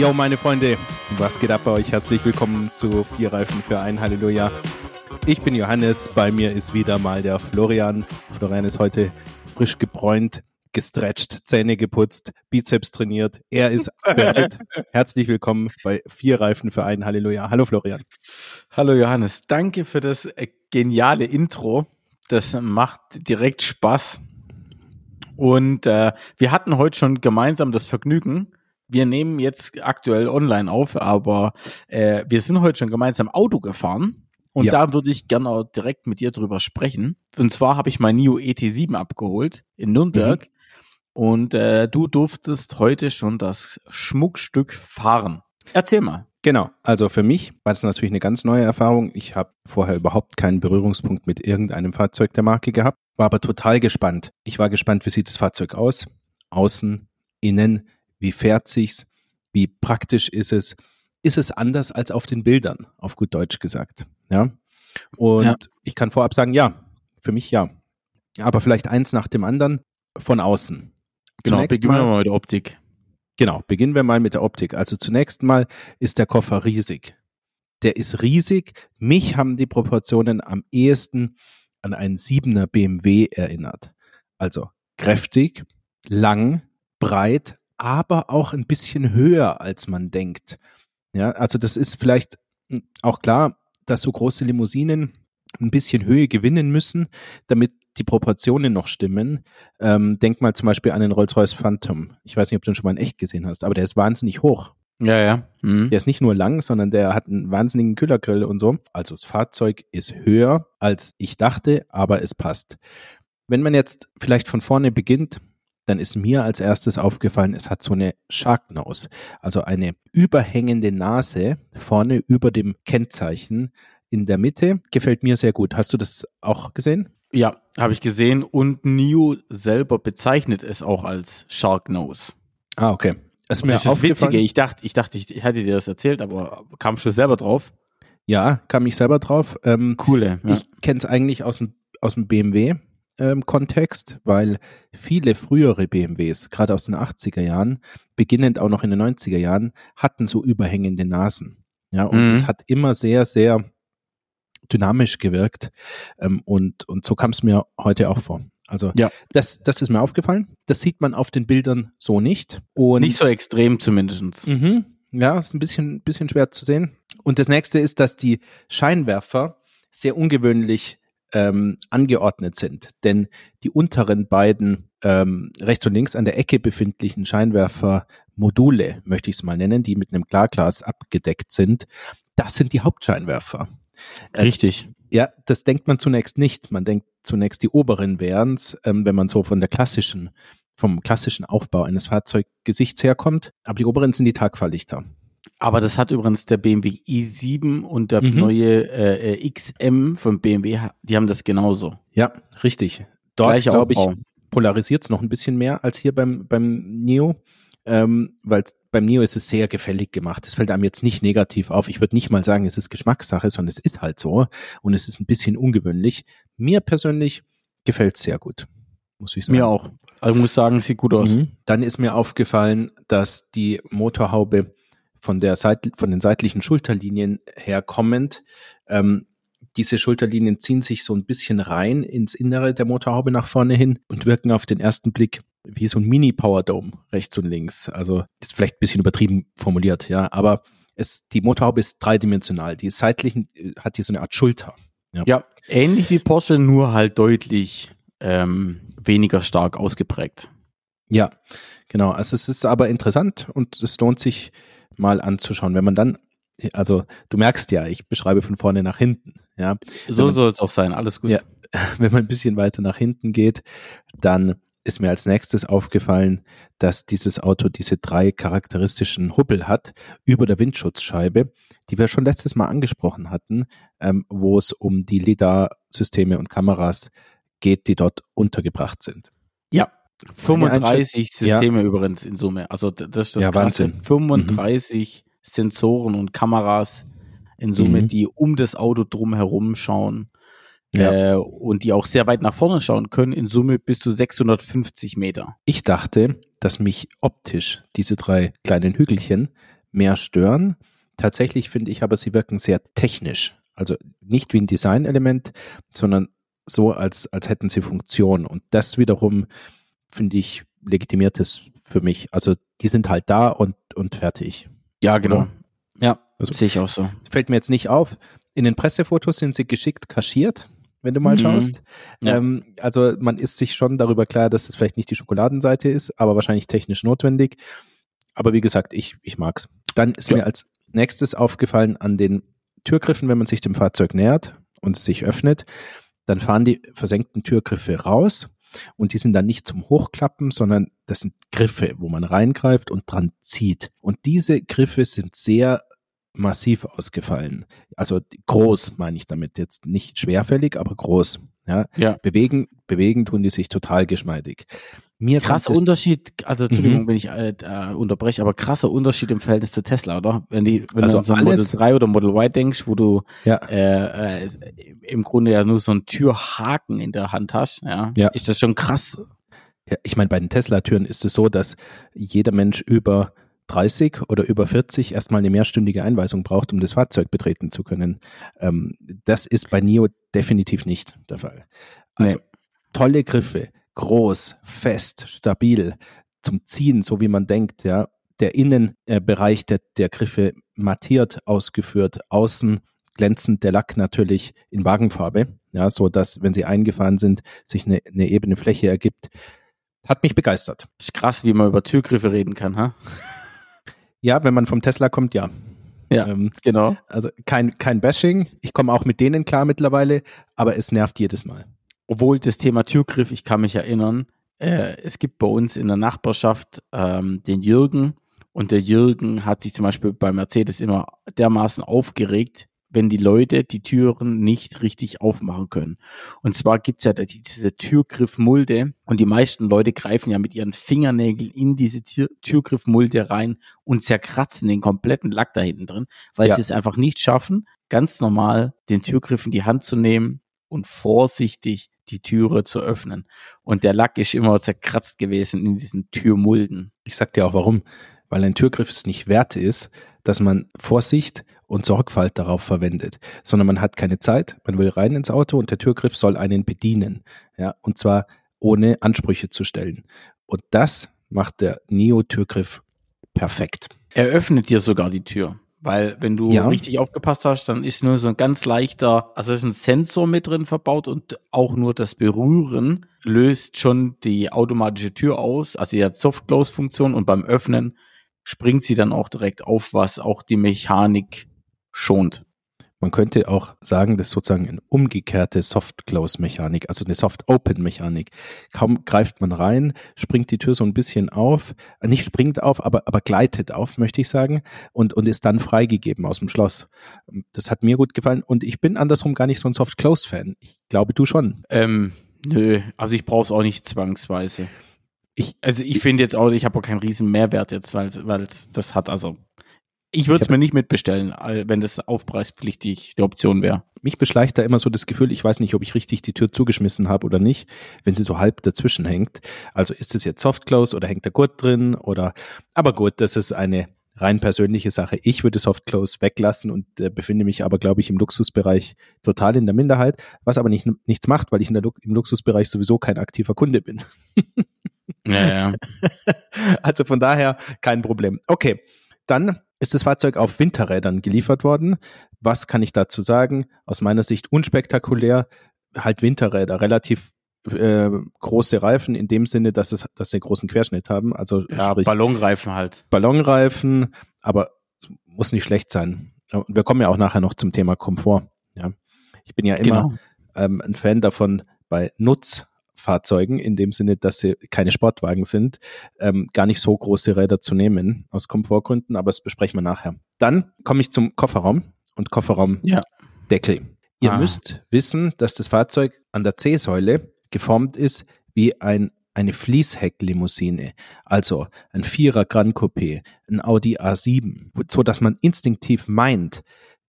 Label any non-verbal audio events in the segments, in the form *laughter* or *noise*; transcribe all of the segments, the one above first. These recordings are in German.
Jo, meine Freunde, was geht ab bei euch? Herzlich willkommen zu Vier Reifen für ein Halleluja. Ich bin Johannes, bei mir ist wieder mal der Florian. Florian ist heute frisch gebräunt, gestretcht, Zähne geputzt, Bizeps trainiert. Er ist bereit. *laughs* Herzlich willkommen bei Vier Reifen für ein Halleluja. Hallo Florian. Hallo Johannes, danke für das äh, geniale Intro. Das macht direkt Spaß. Und äh, wir hatten heute schon gemeinsam das Vergnügen. Wir nehmen jetzt aktuell online auf, aber äh, wir sind heute schon gemeinsam Auto gefahren. Und ja. da würde ich gerne auch direkt mit dir drüber sprechen. Und zwar habe ich mein NIO ET7 abgeholt in Nürnberg. Mhm. Und äh, du durftest heute schon das Schmuckstück fahren. Erzähl mal. Genau, also für mich war das natürlich eine ganz neue Erfahrung. Ich habe vorher überhaupt keinen Berührungspunkt mit irgendeinem Fahrzeug der Marke gehabt, war aber total gespannt. Ich war gespannt, wie sieht das Fahrzeug aus? Außen, innen, wie fährt sich's? Wie praktisch ist es? Ist es anders als auf den Bildern, auf gut Deutsch gesagt? Ja. Und ja. ich kann vorab sagen, ja, für mich ja. Aber vielleicht eins nach dem anderen von außen. Genau, zunächst beginnen wir mal mit der Optik. Genau, beginnen wir mal mit der Optik. Also zunächst mal ist der Koffer riesig. Der ist riesig. Mich haben die Proportionen am ehesten an einen 7er BMW erinnert. Also kräftig, lang, breit, aber auch ein bisschen höher, als man denkt. Ja, also das ist vielleicht hm, auch klar, dass so große Limousinen ein bisschen Höhe gewinnen müssen, damit die Proportionen noch stimmen. Ähm, denk mal zum Beispiel an den Rolls-Royce Phantom. Ich weiß nicht, ob du den schon mal in echt gesehen hast, aber der ist wahnsinnig hoch. Ja, ja. Mhm. Der ist nicht nur lang, sondern der hat einen wahnsinnigen Kühlergrill und so. Also das Fahrzeug ist höher, als ich dachte, aber es passt. Wenn man jetzt vielleicht von vorne beginnt, dann ist mir als erstes aufgefallen, es hat so eine Shark Nose, also eine überhängende Nase vorne über dem Kennzeichen in der Mitte. Gefällt mir sehr gut. Hast du das auch gesehen? Ja, habe ich gesehen und NIO selber bezeichnet es auch als Shark Nose. Ah, okay. Das ist mir das ist Witzige. Ich dachte, ich dachte, ich hätte dir das erzählt, aber kam schon selber drauf. Ja, kam ich selber drauf. Ähm, Coole. Ja. Ich kenne es eigentlich aus dem, aus dem BMW ähm, Kontext, weil viele frühere BMWs, gerade aus den 80er Jahren, beginnend auch noch in den 90er Jahren, hatten so überhängende Nasen. Ja, und es mhm. hat immer sehr, sehr dynamisch gewirkt. Ähm, und, und so kam es mir heute auch vor. Also ja. das, das ist mir aufgefallen. Das sieht man auf den Bildern so nicht. Und nicht so extrem zumindest. Mhm, ja, ist ein bisschen, bisschen schwer zu sehen. Und das nächste ist, dass die Scheinwerfer sehr ungewöhnlich ähm, angeordnet sind. Denn die unteren beiden ähm, rechts und links an der Ecke befindlichen Scheinwerfermodule, möchte ich es mal nennen, die mit einem Klarglas abgedeckt sind, das sind die Hauptscheinwerfer. Äh, Richtig. Ja, das denkt man zunächst nicht. Man denkt zunächst, die oberen wären es, ähm, wenn man so von der klassischen, vom klassischen Aufbau eines Fahrzeuggesichts herkommt. Aber die oberen sind die Tagfahrlichter. Aber das hat übrigens der BMW i7 und der mhm. neue äh, äh XM von BMW, die haben das genauso. Ja, richtig. Dort, glaube ich, polarisiert es noch ein bisschen mehr als hier beim, beim Neo, ähm, weil beim Neo ist es sehr gefällig gemacht. Es fällt einem jetzt nicht negativ auf. Ich würde nicht mal sagen, es ist Geschmackssache, sondern es ist halt so und es ist ein bisschen ungewöhnlich. Mir persönlich gefällt es sehr gut, muss ich sagen. Mir auch. Also muss sagen, sieht gut aus. Mhm. Dann ist mir aufgefallen, dass die Motorhaube von der Seit von den seitlichen Schulterlinien herkommend ähm, diese Schulterlinien ziehen sich so ein bisschen rein ins Innere der Motorhaube nach vorne hin und wirken auf den ersten Blick wie so ein Mini-Power-Dome rechts und links. Also ist vielleicht ein bisschen übertrieben formuliert, ja, aber es, die Motorhaube ist dreidimensional. Die seitlichen äh, hat hier so eine Art Schulter. Ja, ja ähnlich wie Porsche, nur halt deutlich ähm, weniger stark ausgeprägt. Ja, genau. Also es ist aber interessant und es lohnt sich mal anzuschauen. Wenn man dann, also du merkst ja, ich beschreibe von vorne nach hinten. Ja, so soll es auch sein. Alles gut. Ja, *laughs* wenn man ein bisschen weiter nach hinten geht, dann ist mir als nächstes aufgefallen, dass dieses Auto diese drei charakteristischen Hubbel hat über der Windschutzscheibe, die wir schon letztes Mal angesprochen hatten, ähm, wo es um die LIDAR-Systeme und Kameras geht, die dort untergebracht sind. Ja, 35 Systeme ja. übrigens in Summe. Also das ist das ja, Krasse. Wahnsinn. 35 mhm. Sensoren und Kameras in Summe, mhm. die um das Auto drumherum schauen ja. äh, und die auch sehr weit nach vorne schauen können, in Summe bis zu 650 Meter. Ich dachte, dass mich optisch diese drei kleinen Hügelchen mehr stören. Tatsächlich finde ich aber, sie wirken sehr technisch. Also nicht wie ein Designelement, sondern so, als, als hätten sie Funktion. Und das wiederum, finde ich, legitimiert es für mich. Also die sind halt da und, und fertig. Ja, genau. Ja, also, sehe ich auch so. Fällt mir jetzt nicht auf. In den Pressefotos sind sie geschickt kaschiert, wenn du mal mhm. schaust. Ja. Ähm, also man ist sich schon darüber klar, dass es vielleicht nicht die Schokoladenseite ist, aber wahrscheinlich technisch notwendig. Aber wie gesagt, ich, ich mag's. Dann ist ja. mir als nächstes aufgefallen an den Türgriffen, wenn man sich dem Fahrzeug nähert und es sich öffnet, dann fahren die versenkten Türgriffe raus und die sind dann nicht zum Hochklappen, sondern das sind Griffe, wo man reingreift und dran zieht. Und diese Griffe sind sehr massiv ausgefallen. Also groß meine ich damit jetzt nicht schwerfällig, aber groß. Ja, ja. Bewegen, bewegen tun die sich total geschmeidig. Mir krasser Unterschied, also Entschuldigung, mhm. wenn ich äh, unterbreche, aber krasser Unterschied im Verhältnis zu Tesla, oder? Wenn die, wenn also du an so Model 3 oder Model Y denkst, wo du ja. äh, äh, im Grunde ja nur so einen Türhaken in der Hand hast, ja, ja. ist das schon krass. Ja, ich meine, bei den Tesla-Türen ist es so, dass jeder Mensch über 30 oder über 40 erstmal eine mehrstündige Einweisung braucht, um das Fahrzeug betreten zu können. Ähm, das ist bei NIO definitiv nicht der Fall. Also nee. tolle Griffe, groß, fest, stabil, zum Ziehen, so wie man denkt, ja. Der Innenbereich der, der Griffe mattiert ausgeführt, außen glänzend der Lack natürlich in Wagenfarbe, ja, so dass, wenn sie eingefahren sind, sich eine, eine ebene Fläche ergibt. Hat mich begeistert. Ist krass, wie man über Türgriffe reden kann, ha? Ja, wenn man vom Tesla kommt, ja. Ja, ähm, genau. Also kein, kein Bashing. Ich komme auch mit denen klar mittlerweile, aber es nervt jedes Mal obwohl das Thema Türgriff, ich kann mich erinnern, äh, es gibt bei uns in der Nachbarschaft ähm, den Jürgen und der Jürgen hat sich zum Beispiel bei Mercedes immer dermaßen aufgeregt, wenn die Leute die Türen nicht richtig aufmachen können. Und zwar gibt's ja diese Türgriffmulde und die meisten Leute greifen ja mit ihren Fingernägeln in diese Tür Türgriffmulde rein und zerkratzen den kompletten Lack da hinten drin, weil ja. sie es einfach nicht schaffen, ganz normal den Türgriff in die Hand zu nehmen und vorsichtig die Türe zu öffnen. Und der Lack ist immer zerkratzt gewesen in diesen Türmulden. Ich sag dir auch warum. Weil ein Türgriff es nicht wert ist, dass man Vorsicht und Sorgfalt darauf verwendet, sondern man hat keine Zeit, man will rein ins Auto und der Türgriff soll einen bedienen. Ja, und zwar ohne Ansprüche zu stellen. Und das macht der Neo-Türgriff perfekt. Er öffnet dir sogar die Tür. Weil wenn du ja. richtig aufgepasst hast, dann ist nur so ein ganz leichter, also ist ein Sensor mit drin verbaut und auch nur das Berühren löst schon die automatische Tür aus. Also sie hat Soft-Close-Funktion und beim Öffnen springt sie dann auch direkt auf, was auch die Mechanik schont. Man könnte auch sagen, das ist sozusagen eine umgekehrte Soft-Close-Mechanik, also eine Soft-Open-Mechanik. Kaum greift man rein, springt die Tür so ein bisschen auf, nicht springt auf, aber, aber gleitet auf, möchte ich sagen, und, und ist dann freigegeben aus dem Schloss. Das hat mir gut gefallen und ich bin andersrum gar nicht so ein Soft-Close-Fan. Ich glaube, du schon. Ähm, nö, also ich brauche es auch nicht zwangsweise. Ich, also ich finde jetzt auch, ich habe auch keinen riesen Mehrwert jetzt, weil es das hat, also ich würde es mir nicht mitbestellen, wenn das aufpreispflichtig die Option wäre. Mich beschleicht da immer so das Gefühl, ich weiß nicht, ob ich richtig die Tür zugeschmissen habe oder nicht, wenn sie so halb dazwischen hängt. Also ist es jetzt Soft Close oder hängt der Gurt drin oder, aber gut, das ist eine rein persönliche Sache. Ich würde Soft Close weglassen und äh, befinde mich aber, glaube ich, im Luxusbereich total in der Minderheit, was aber nicht, nichts macht, weil ich in der, im Luxusbereich sowieso kein aktiver Kunde bin. ja, ja. *laughs* Also von daher kein Problem. Okay, dann ist das Fahrzeug auf Winterrädern geliefert worden. Was kann ich dazu sagen? Aus meiner Sicht unspektakulär, halt Winterräder, relativ äh, große Reifen in dem Sinne, dass es, dass sie einen großen Querschnitt haben. Also ja, sprich, Ballonreifen halt. Ballonreifen, aber muss nicht schlecht sein. Und wir kommen ja auch nachher noch zum Thema Komfort. Ja, ich bin ja immer genau. ähm, ein Fan davon, bei Nutz Fahrzeugen, in dem Sinne, dass sie keine Sportwagen sind, ähm, gar nicht so große Räder zu nehmen, aus Komfortgründen, aber das besprechen wir nachher. Dann komme ich zum Kofferraum und Kofferraumdeckel. Ja. Ihr ah. müsst wissen, dass das Fahrzeug an der C-Säule geformt ist wie ein eine Fließhecklimousine, also ein Vierer Grand Coupé, ein Audi A7, so dass man instinktiv meint,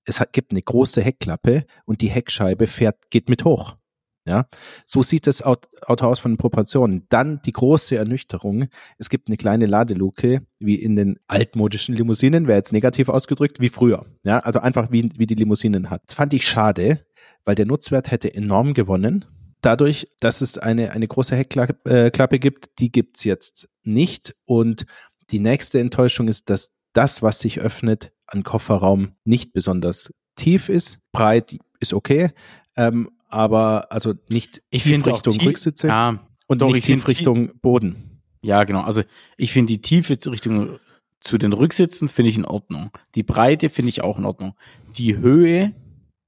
es gibt eine große Heckklappe und die Heckscheibe fährt, geht mit hoch. Ja, so sieht das Auto aus von den Proportionen. Dann die große Ernüchterung. Es gibt eine kleine Ladeluke, wie in den altmodischen Limousinen, wäre jetzt negativ ausgedrückt, wie früher. Ja, also einfach wie, wie die Limousinen hat. Das fand ich schade, weil der Nutzwert hätte enorm gewonnen. Dadurch, dass es eine, eine große Heckklappe äh, gibt, die gibt's jetzt nicht. Und die nächste Enttäuschung ist, dass das, was sich öffnet, an Kofferraum nicht besonders tief ist. Breit ist okay, ähm, aber also nicht ich tief Richtung tief, Rücksitze ja, und doch, nicht tief Richtung Boden. Ja, genau. Also ich finde die Tiefe Richtung zu den Rücksitzen finde ich in Ordnung. Die Breite finde ich auch in Ordnung. Die Höhe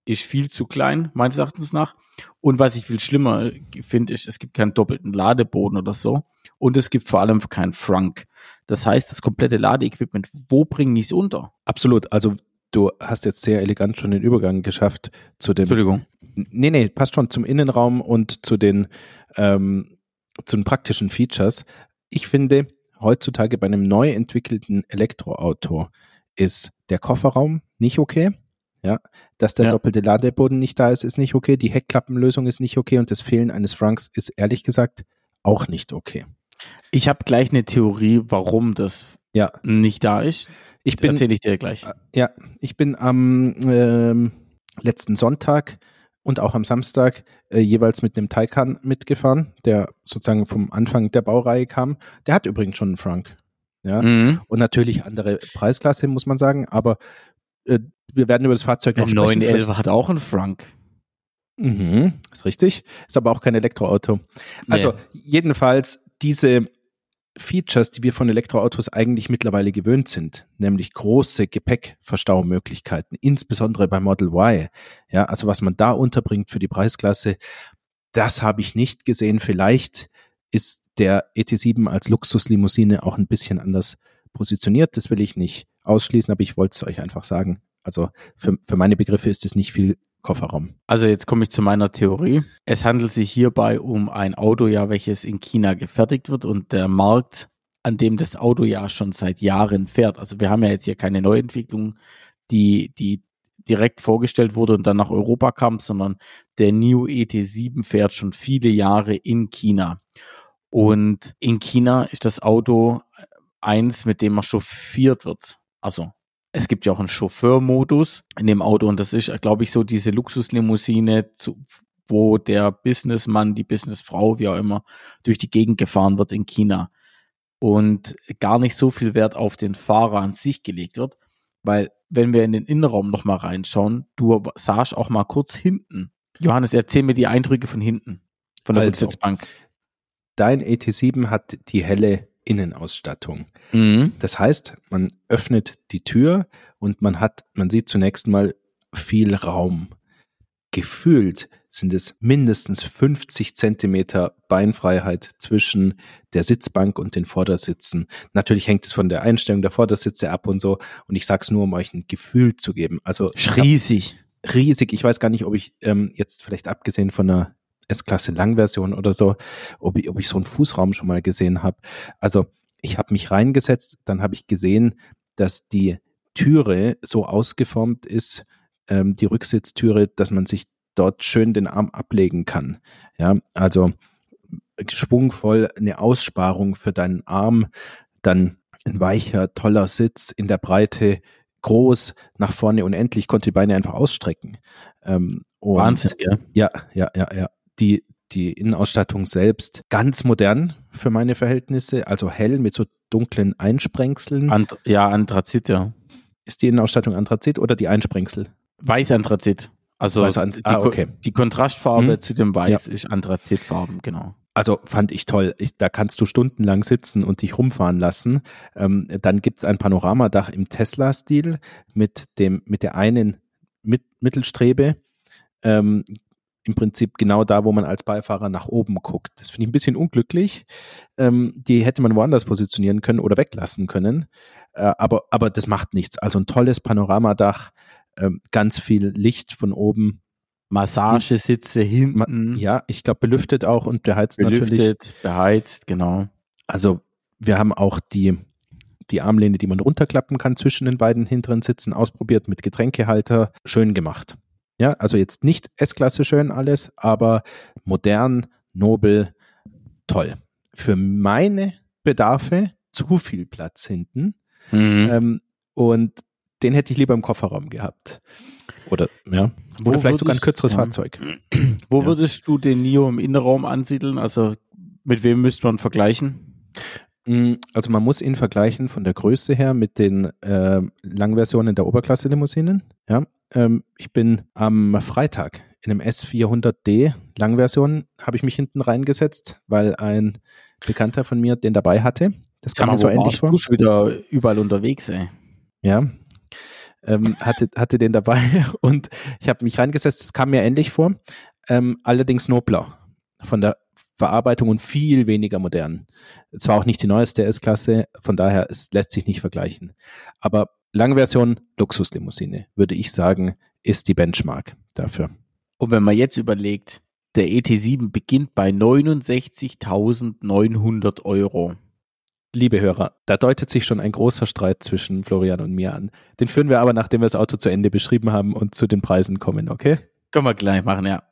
ist viel zu klein, meines Erachtens nach. Und was ich viel schlimmer finde, ist, es gibt keinen doppelten Ladeboden oder so. Und es gibt vor allem keinen Frunk. Das heißt, das komplette Ladeequipment, wo bringen die es unter? Absolut. Also du hast jetzt sehr elegant schon den Übergang geschafft zu dem. Nee, nee, passt schon zum Innenraum und zu den, ähm, zu den praktischen Features. Ich finde, heutzutage bei einem neu entwickelten Elektroauto ist der Kofferraum nicht okay. Ja, dass der ja. doppelte Ladeboden nicht da ist, ist nicht okay. Die Heckklappenlösung ist nicht okay und das Fehlen eines Franks ist ehrlich gesagt auch nicht okay. Ich habe gleich eine Theorie, warum das ja. nicht da ist. Ich bin, erzähle ich dir gleich. Äh, ja, ich bin am ähm, letzten Sonntag und auch am Samstag äh, jeweils mit einem Taycan mitgefahren, der sozusagen vom Anfang der Baureihe kam. Der hat übrigens schon einen Frank. Ja, mhm. und natürlich andere Preisklasse, muss man sagen, aber äh, wir werden über das Fahrzeug noch sprechen. 911 hat auch einen Frank. Mhm, ist richtig. Ist aber auch kein Elektroauto. Also nee. jedenfalls diese Features, die wir von Elektroautos eigentlich mittlerweile gewöhnt sind, nämlich große Gepäckverstaumöglichkeiten, insbesondere bei Model Y. Ja, also was man da unterbringt für die Preisklasse, das habe ich nicht gesehen. Vielleicht ist der ET7 als Luxuslimousine auch ein bisschen anders positioniert. Das will ich nicht ausschließen, aber ich wollte es euch einfach sagen. Also für, für meine Begriffe ist es nicht viel Kofferraum. Also jetzt komme ich zu meiner Theorie. Es handelt sich hierbei um ein Auto, ja, welches in China gefertigt wird und der Markt, an dem das Auto ja schon seit Jahren fährt. Also wir haben ja jetzt hier keine Neuentwicklung, die, die direkt vorgestellt wurde und dann nach Europa kam, sondern der New ET7 fährt schon viele Jahre in China. Und in China ist das Auto eins, mit dem man chauffiert wird. Also es gibt ja auch einen Chauffeurmodus in dem Auto und das ist, glaube ich, so diese Luxuslimousine, zu, wo der Businessmann, die Businessfrau, wie auch immer, durch die Gegend gefahren wird in China und gar nicht so viel Wert auf den Fahrer an sich gelegt wird, weil wenn wir in den Innenraum nochmal reinschauen, du sahst auch mal kurz hinten. Johannes, erzähl mir die Eindrücke von hinten, von der also, Rücksitzbank. Dein ET7 hat die helle Innenausstattung. Mhm. Das heißt, man öffnet die Tür und man hat, man sieht zunächst mal viel Raum. Gefühlt sind es mindestens 50 Zentimeter Beinfreiheit zwischen der Sitzbank und den Vordersitzen. Natürlich hängt es von der Einstellung der Vordersitze ab und so. Und ich sage es nur, um euch ein Gefühl zu geben. Also riesig. Riesig. Ich weiß gar nicht, ob ich ähm, jetzt vielleicht abgesehen von einer S-Klasse Langversion oder so, ob ich, ob ich so einen Fußraum schon mal gesehen habe. Also ich habe mich reingesetzt, dann habe ich gesehen, dass die Türe so ausgeformt ist, ähm, die Rücksitztüre, dass man sich dort schön den Arm ablegen kann. Ja, also schwungvoll eine Aussparung für deinen Arm, dann ein weicher, toller Sitz in der Breite, groß, nach vorne unendlich, konnte die Beine einfach ausstrecken. Ähm, Wahnsinn, gell? Ja, ja, ja, ja die, die Innenausstattung selbst ganz modern für meine Verhältnisse, also hell mit so dunklen Einsprengseln. And, ja, Anthrazit, ja. Ist die Innenausstattung Anthrazit oder die Einsprengsel? Weiß Anthrazit. Also Weiß die, ah, okay. die Kontrastfarbe hm. zu dem Weiß ja. ist Anthrazitfarben, genau. Also fand ich toll. Ich, da kannst du stundenlang sitzen und dich rumfahren lassen. Ähm, dann gibt's ein Panoramadach im Tesla-Stil mit dem mit der einen mit Mittelstrebe. Ähm, im Prinzip genau da, wo man als Beifahrer nach oben guckt. Das finde ich ein bisschen unglücklich. Ähm, die hätte man woanders positionieren können oder weglassen können. Äh, aber, aber das macht nichts. Also ein tolles Panoramadach, äh, ganz viel Licht von oben. Massagesitze hinten. Ja, ich glaube belüftet auch und beheizt belüftet, natürlich. Belüftet, beheizt, genau. Also wir haben auch die, die Armlehne, die man runterklappen kann zwischen den beiden hinteren Sitzen ausprobiert mit Getränkehalter. Schön gemacht. Ja, also jetzt nicht S-Klasse schön alles, aber modern, nobel, toll. Für meine Bedarfe zu viel Platz hinten. Mhm. Ähm, und den hätte ich lieber im Kofferraum gehabt. Oder, ja. Wo Oder vielleicht sogar ein kürzeres ja. Fahrzeug. *clears throat* Wo ja. würdest du den NIO im Innenraum ansiedeln? Also mit wem müsste man vergleichen? Mm, also man muss ihn vergleichen von der Größe her mit den äh, Langversionen der Oberklasse-Limousinen. Ja, ähm, ich bin am Freitag in einem S400D Langversion habe ich mich hinten reingesetzt, weil ein Bekannter von mir den dabei hatte. Das kam mir so ähnlich vor. Du wieder überall unterwegs, ey. Ja. Ähm, hatte, hatte den dabei *laughs* und ich habe mich reingesetzt, das kam mir ähnlich vor. Ähm, allerdings nobler von der Verarbeitung und viel weniger modern. Zwar auch nicht die neueste S-Klasse, von daher es lässt sich nicht vergleichen. Aber Langversion Luxuslimousine, würde ich sagen, ist die Benchmark dafür. Und wenn man jetzt überlegt, der ET7 beginnt bei 69.900 Euro. Liebe Hörer, da deutet sich schon ein großer Streit zwischen Florian und mir an. Den führen wir aber, nachdem wir das Auto zu Ende beschrieben haben und zu den Preisen kommen, okay? Können wir gleich machen, ja.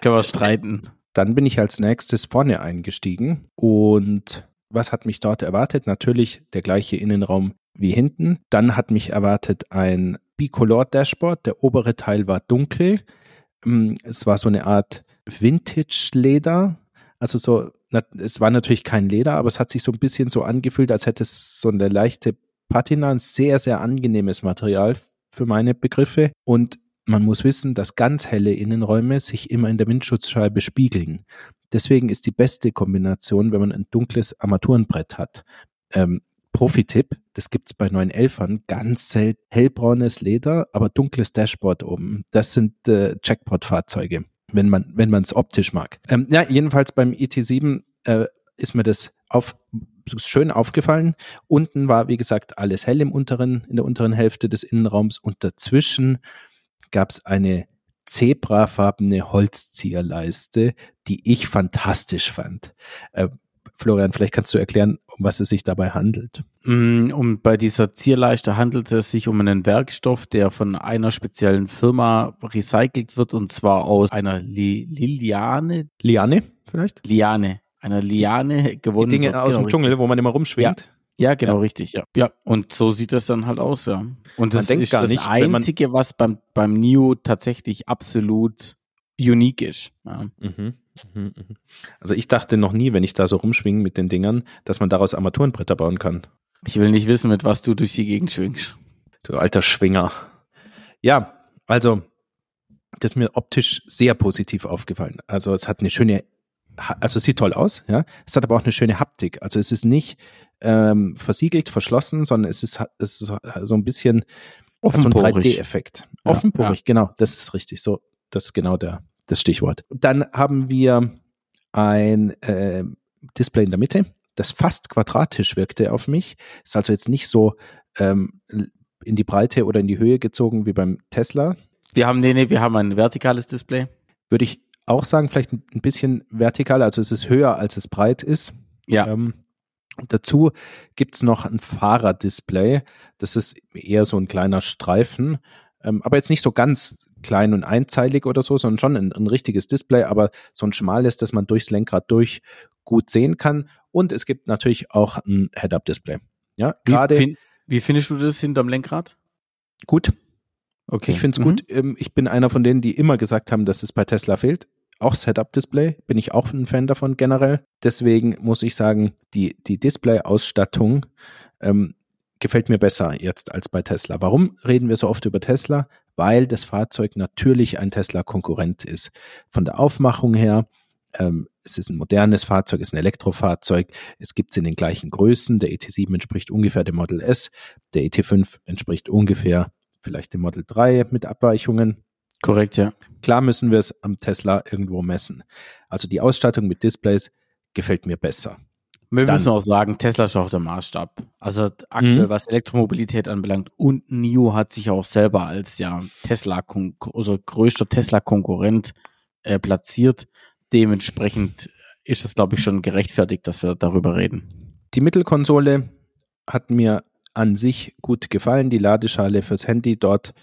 Können wir streiten. Dann bin ich als nächstes vorne eingestiegen und was hat mich dort erwartet? Natürlich der gleiche Innenraum wie hinten. Dann hat mich erwartet ein Bicolor Dashboard. Der obere Teil war dunkel. Mm, es war so eine Art Vintage-Leder. Also so, es war natürlich kein Leder, aber es hat sich so ein bisschen so angefühlt, als hätte es so eine leichte Patina, ein sehr, sehr angenehmes Material für meine Begriffe. Und man muss wissen, dass ganz helle Innenräume sich immer in der Windschutzscheibe spiegeln. Deswegen ist die beste Kombination, wenn man ein dunkles Armaturenbrett hat. Ähm, Profi-Tipp, das gibt's bei 911ern, ganz selten hellbraunes Leder, aber dunkles Dashboard oben. Das sind äh, Jackpot-Fahrzeuge, wenn man wenn es optisch mag. Ähm, ja, jedenfalls beim ET7 äh, ist mir das auf, schön aufgefallen. Unten war, wie gesagt, alles hell im unteren, in der unteren Hälfte des Innenraums und dazwischen gab's eine zebrafarbene Holzzieherleiste, die ich fantastisch fand. Florian, vielleicht kannst du erklären, um was es sich dabei handelt. Mm, um bei dieser Zierleiste handelt es sich um einen Werkstoff, der von einer speziellen Firma recycelt wird und zwar aus einer Li Liliane. Liane vielleicht? Liane. Einer Liane gewonnen. Die Dinge wird. aus genau, dem Dschungel, wo man immer rumschwingt. Ja. ja genau, ja. richtig, ja. Ja, und so sieht das dann halt aus, ja. Und das ist das nicht, Einzige, was beim, beim Neo tatsächlich absolut unique ist. Ja. Mhm. Mhm, mhm. Also ich dachte noch nie, wenn ich da so rumschwinge mit den Dingern, dass man daraus Armaturenbretter bauen kann. Ich will nicht wissen, mit was du durch die Gegend schwingst. Du alter Schwinger. Ja, also das ist mir optisch sehr positiv aufgefallen. Also es hat eine schöne, also es sieht toll aus, ja. Es hat aber auch eine schöne Haptik. Also es ist nicht ähm, versiegelt, verschlossen, sondern es ist, es ist so ein bisschen Offenporig. so ein 3D-Effekt. Offenporig, ja. genau, das ist richtig. So, das ist genau der, das Stichwort. Dann haben wir ein äh, Display in der Mitte, das fast quadratisch wirkte auf mich. Ist also jetzt nicht so ähm, in die Breite oder in die Höhe gezogen wie beim Tesla. Wir haben, nee, nee, wir haben ein vertikales Display. Würde ich auch sagen, vielleicht ein bisschen vertikal, also es ist höher, als es breit ist. Ja. Ähm, dazu gibt's noch ein Fahrerdisplay. Das ist eher so ein kleiner Streifen, ähm, aber jetzt nicht so ganz klein und einzeilig oder so, sondern schon ein, ein richtiges Display, aber so ein schmales, dass man durchs Lenkrad durch gut sehen kann. Und es gibt natürlich auch ein Head-Up-Display. Ja, gerade. Wie, wie, findest du das hinterm Lenkrad? Gut. Okay. Ich finde es mhm. gut. Ähm, ich bin einer von denen, die immer gesagt haben, dass es bei Tesla fehlt. Auch Setup-Display bin ich auch ein Fan davon generell. Deswegen muss ich sagen, die, die Display-Ausstattung ähm, gefällt mir besser jetzt als bei Tesla. Warum reden wir so oft über Tesla? Weil das Fahrzeug natürlich ein Tesla-Konkurrent ist. Von der Aufmachung her, ähm, es ist ein modernes Fahrzeug, es ist ein Elektrofahrzeug, es gibt es in den gleichen Größen. Der ET7 entspricht ungefähr dem Model S, der ET5 entspricht ungefähr vielleicht dem Model 3 mit Abweichungen. Korrekt, ja. Klar müssen wir es am Tesla irgendwo messen. Also die Ausstattung mit Displays gefällt mir besser. Wir dann, müssen auch sagen, Tesla ist auch der Maßstab. Also aktuell, mhm. was Elektromobilität anbelangt. Und NIO hat sich auch selber als ja Tesla, also größter Tesla-Konkurrent äh, platziert. Dementsprechend ist es, glaube ich, schon gerechtfertigt, dass wir darüber reden. Die Mittelkonsole hat mir an sich gut gefallen. Die Ladeschale fürs Handy dort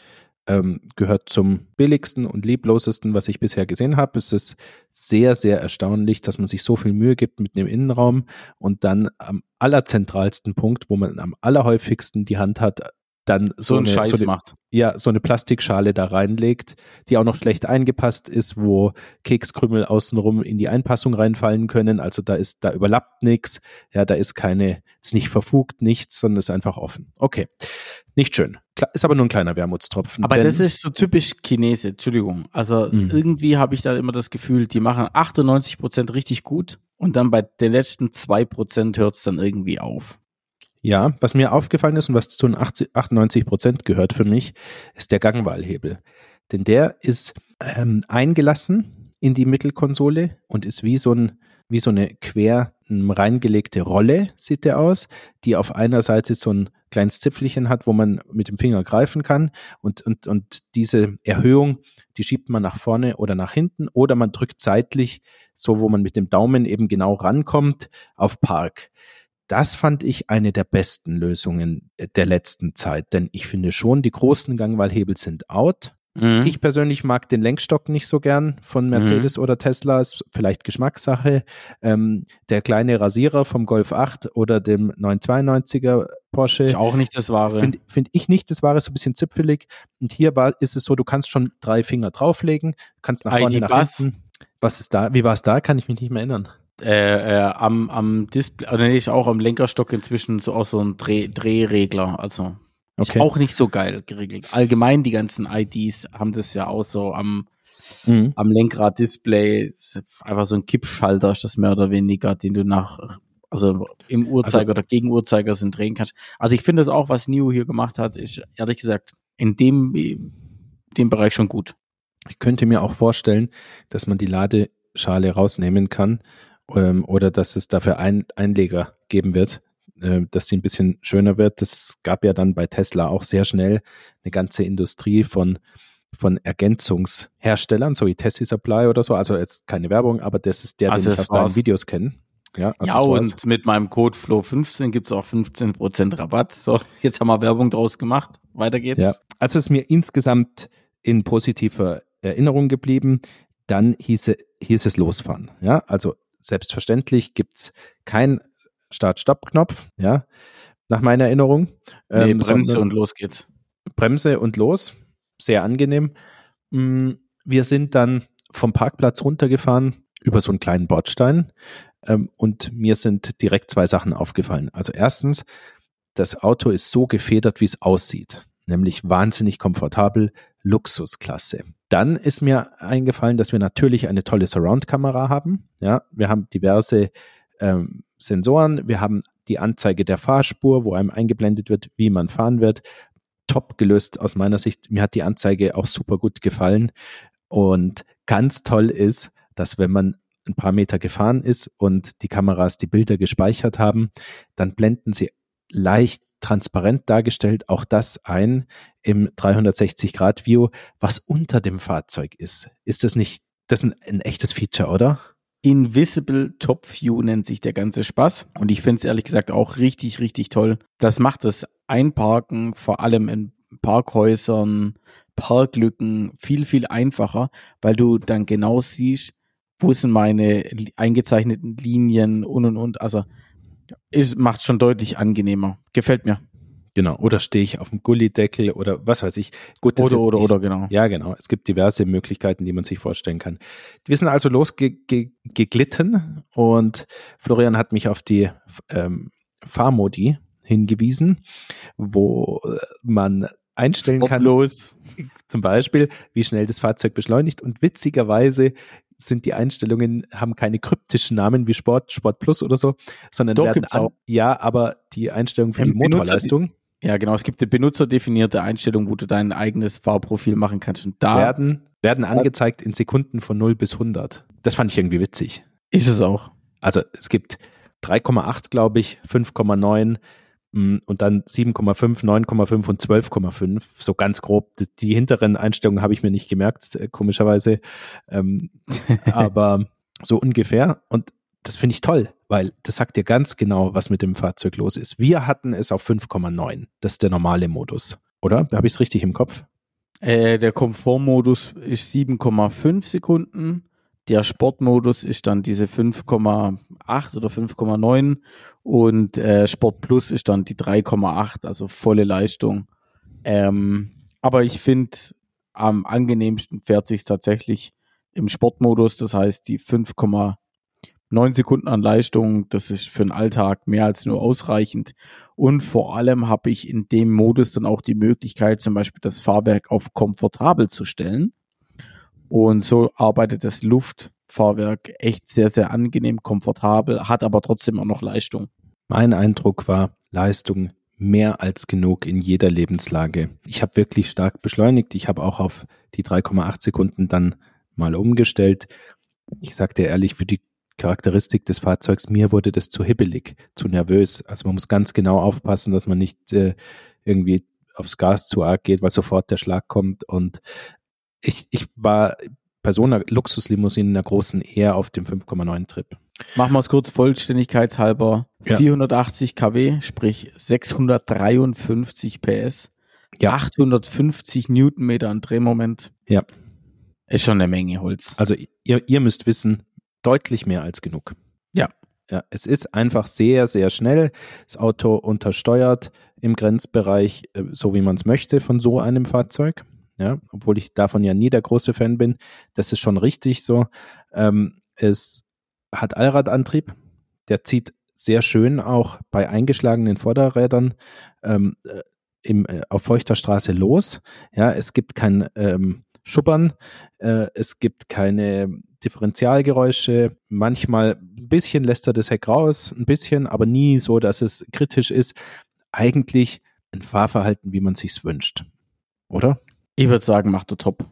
ähm, gehört zum billigsten und lieblosesten, was ich bisher gesehen habe. Es ist sehr, sehr erstaunlich, dass man sich so viel Mühe gibt mit dem Innenraum und dann am allerzentralsten Punkt, wo man am allerhäufigsten die Hand hat, dann so, so Scheiß so eine, macht. Ja, so eine Plastikschale da reinlegt, die auch noch schlecht eingepasst ist, wo Kekskrümel außenrum in die Einpassung reinfallen können. Also da ist, da überlappt nichts. Ja, da ist keine, ist nicht verfugt, nichts, sondern ist einfach offen. Okay. Nicht schön. Ist aber nur ein kleiner Wermutstropfen. Aber das ist so typisch Chinese, Entschuldigung. Also mh. irgendwie habe ich da immer das Gefühl, die machen 98 Prozent richtig gut und dann bei den letzten zwei Prozent hört es dann irgendwie auf. Ja, was mir aufgefallen ist und was zu den 98 Prozent gehört für mich, ist der Gangwahlhebel. Denn der ist ähm, eingelassen in die Mittelkonsole und ist wie so, ein, wie so eine quer reingelegte Rolle, sieht der aus, die auf einer Seite so ein kleines Zipfelchen hat, wo man mit dem Finger greifen kann. Und, und, und diese Erhöhung, die schiebt man nach vorne oder nach hinten oder man drückt seitlich, so wo man mit dem Daumen eben genau rankommt, auf Park. Das fand ich eine der besten Lösungen der letzten Zeit, denn ich finde schon, die großen Gangwahlhebel sind out. Mhm. Ich persönlich mag den Lenkstock nicht so gern von Mercedes mhm. oder Tesla, ist vielleicht Geschmackssache. Ähm, der kleine Rasierer vom Golf 8 oder dem 992er Porsche. Ich auch nicht das Wahre. Finde find ich nicht das Wahre, so ein bisschen zipfelig. Und hier war, ist es so, du kannst schon drei Finger drauflegen, kannst nach vorne, nach Bass. hinten. Was ist da? Wie war es da? Kann ich mich nicht mehr erinnern äh, äh, am, am Display, oder nee, auch am Lenkerstock inzwischen so auch so ein Dreh, Drehregler. Also okay. auch nicht so geil geregelt. Allgemein die ganzen IDs haben das ja auch so am, mhm. am Lenkrad-Display. Einfach so ein Kippschalter ist das mehr oder weniger, den du nach, also im Uhrzeiger also, oder gegen Uhrzeigersinn drehen kannst. Also ich finde das auch, was Neo hier gemacht hat, ist ehrlich gesagt in dem, dem Bereich schon gut. Ich könnte mir auch vorstellen, dass man die Ladeschale rausnehmen kann ähm, oder dass es dafür ein, Einleger geben wird, äh, dass sie ein bisschen schöner wird. Das gab ja dann bei Tesla auch sehr schnell eine ganze Industrie von von Ergänzungsherstellern, so wie Tessie Supply oder so. Also jetzt keine Werbung, aber das ist der, also den ich aus deinen Videos kenne. Ja, ja und mit meinem Code Flow15 gibt es auch 15% Rabatt. So, jetzt haben wir Werbung draus gemacht. Weiter geht's. Ja, also ist mir insgesamt in positiver Erinnerung geblieben. Dann hieße, hieß es losfahren. Ja, also selbstverständlich gibt's keinen Start-Stopp-Knopf, ja, nach meiner Erinnerung. Nee, ähm, Bremse und los geht's. Bremse und los, sehr angenehm. Mm, wir sind dann vom Parkplatz runtergefahren über so einen kleinen Bordstein ähm, und mir sind direkt zwei Sachen aufgefallen. Also erstens, das Auto ist so gefedert, wie es aussieht, nämlich wahnsinnig komfortabel, Luxusklasse. Dann ist mir eingefallen, dass wir natürlich eine tolle Surround-Kamera haben. Ja, wir haben diverse ähm, Sensoren, wir haben die Anzeige der Fahrspur, wo einem eingeblendet wird, wie man fahren wird. Top gelöst aus meiner Sicht. Mir hat die Anzeige auch super gut gefallen. Und ganz toll ist, dass wenn man ein paar Meter gefahren ist und die Kameras die Bilder gespeichert haben, dann blenden sie leicht transparent dargestellt auch das ein im 360-Grad-View, was unter dem Fahrzeug ist. Ist das nicht, das ist ein, ein echtes Feature, oder? Invisible Top View nennt sich der ganze Spaß. Und ich finde es ehrlich gesagt auch richtig, richtig toll. Das macht das Einparken vor allem in Parkhäusern, Parklücken viel, viel einfacher, weil du dann genau siehst, wo sind meine eingezeichneten Linien und und und. Also ist, macht schon deutlich angenehmer. Gefällt mir. Genau. Oder stehe ich auf dem Gullideckel oder was weiß ich. Gut, oder, oder, nicht, oder, genau. Ja, genau. Es gibt diverse Möglichkeiten, die man sich vorstellen kann. Wir sind also losgeglitten und Florian hat mich auf die ähm, Fahrmodi hingewiesen, wo man einstellen kann, los. zum Beispiel, wie schnell das Fahrzeug beschleunigt. Und witzigerweise sind die Einstellungen, haben keine kryptischen Namen wie Sport, Sport Plus oder so, sondern Doch, werden an, ja, aber die Einstellung für die Motorleistung. Ja, genau. Es gibt eine benutzerdefinierte Einstellung, wo du dein eigenes Fahrprofil machen kannst. Und da werden, werden angezeigt in Sekunden von 0 bis 100. Das fand ich irgendwie witzig. Ist es auch. Also es gibt 3,8, glaube ich, 5,9, Mm, und dann 7,5, 9,5 und 12,5, so ganz grob. Die hinteren Einstellungen habe ich mir nicht gemerkt, äh, komischerweise. Ähm, *laughs* aber so ungefähr. Und das finde ich toll, weil das sagt dir ganz genau, was mit dem Fahrzeug los ist. Wir hatten es auf 5,9. Das ist der normale Modus. Oder? Habe ich es richtig im Kopf? Äh, der Komfortmodus ist 7,5 Sekunden. Der Sportmodus ist dann diese 5,8 oder 5,9 und äh, Sport Plus ist dann die 3,8, also volle Leistung. Ähm, aber ich finde, am angenehmsten fährt sich tatsächlich im Sportmodus, das heißt die 5,9 Sekunden an Leistung, das ist für den Alltag mehr als nur ausreichend. Und vor allem habe ich in dem Modus dann auch die Möglichkeit, zum Beispiel das Fahrwerk auf komfortabel zu stellen. Und so arbeitet das Luftfahrwerk echt sehr, sehr angenehm, komfortabel, hat aber trotzdem auch noch Leistung. Mein Eindruck war Leistung mehr als genug in jeder Lebenslage. Ich habe wirklich stark beschleunigt. Ich habe auch auf die 3,8 Sekunden dann mal umgestellt. Ich sagte ehrlich, für die Charakteristik des Fahrzeugs, mir wurde das zu hibbelig, zu nervös. Also man muss ganz genau aufpassen, dass man nicht äh, irgendwie aufs Gas zu arg geht, weil sofort der Schlag kommt. Und ich, ich war bei so einer Luxuslimousine in einer großen eher auf dem 5,9 Trip. Machen wir es kurz vollständigkeitshalber. Ja. 480 kW, sprich 653 PS, ja. 850 Newtonmeter an Drehmoment. Ja. Ist schon eine Menge Holz. Also ihr, ihr müsst wissen, deutlich mehr als genug. Ja. Ja, es ist einfach sehr, sehr schnell. Das Auto untersteuert im Grenzbereich, äh, so wie man es möchte von so einem Fahrzeug ja, obwohl ich davon ja nie der große Fan bin. Das ist schon richtig so. Ähm, es hat Allradantrieb, der zieht sehr schön auch bei eingeschlagenen Vorderrädern ähm, äh, im, äh, auf feuchter Straße los. Ja, es gibt kein ähm, Schubbern, äh, es gibt keine Differentialgeräusche. Manchmal ein bisschen lässt er das Heck raus, ein bisschen, aber nie so, dass es kritisch ist. Eigentlich ein Fahrverhalten, wie man sich's wünscht, oder? Ich würde sagen, macht er top.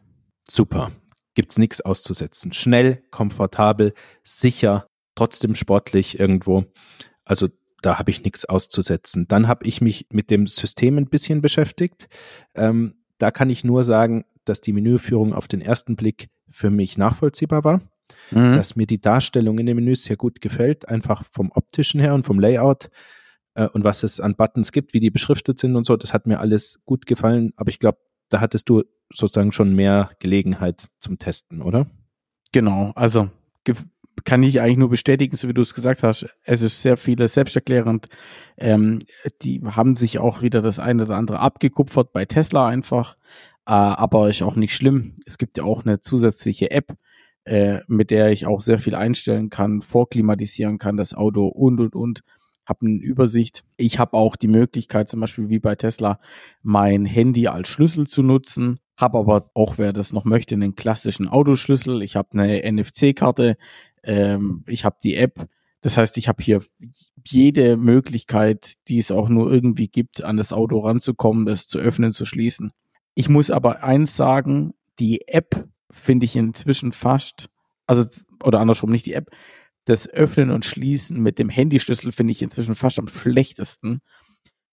Super. Gibt's nichts auszusetzen. Schnell, komfortabel, sicher, trotzdem sportlich irgendwo. Also da habe ich nichts auszusetzen. Dann habe ich mich mit dem System ein bisschen beschäftigt. Ähm, da kann ich nur sagen, dass die Menüführung auf den ersten Blick für mich nachvollziehbar war. Mhm. Dass mir die Darstellung in den Menüs sehr gut gefällt, einfach vom optischen her und vom Layout äh, und was es an Buttons gibt, wie die beschriftet sind und so. Das hat mir alles gut gefallen. Aber ich glaube, da hattest du sozusagen schon mehr Gelegenheit zum Testen, oder? Genau, also kann ich eigentlich nur bestätigen, so wie du es gesagt hast. Es ist sehr vieles selbsterklärend. Ähm, die haben sich auch wieder das eine oder andere abgekupfert bei Tesla einfach, äh, aber ist auch nicht schlimm. Es gibt ja auch eine zusätzliche App, äh, mit der ich auch sehr viel einstellen kann, vorklimatisieren kann, das Auto und und und habe eine Übersicht. Ich habe auch die Möglichkeit, zum Beispiel wie bei Tesla, mein Handy als Schlüssel zu nutzen. Habe aber auch, wer das noch möchte, einen klassischen Autoschlüssel. Ich habe eine NFC-Karte. Ähm, ich habe die App. Das heißt, ich habe hier jede Möglichkeit, die es auch nur irgendwie gibt, an das Auto ranzukommen, das zu öffnen, zu schließen. Ich muss aber eins sagen, die App finde ich inzwischen fast, also, oder andersrum nicht die App, das Öffnen und Schließen mit dem Handyschlüssel finde ich inzwischen fast am schlechtesten,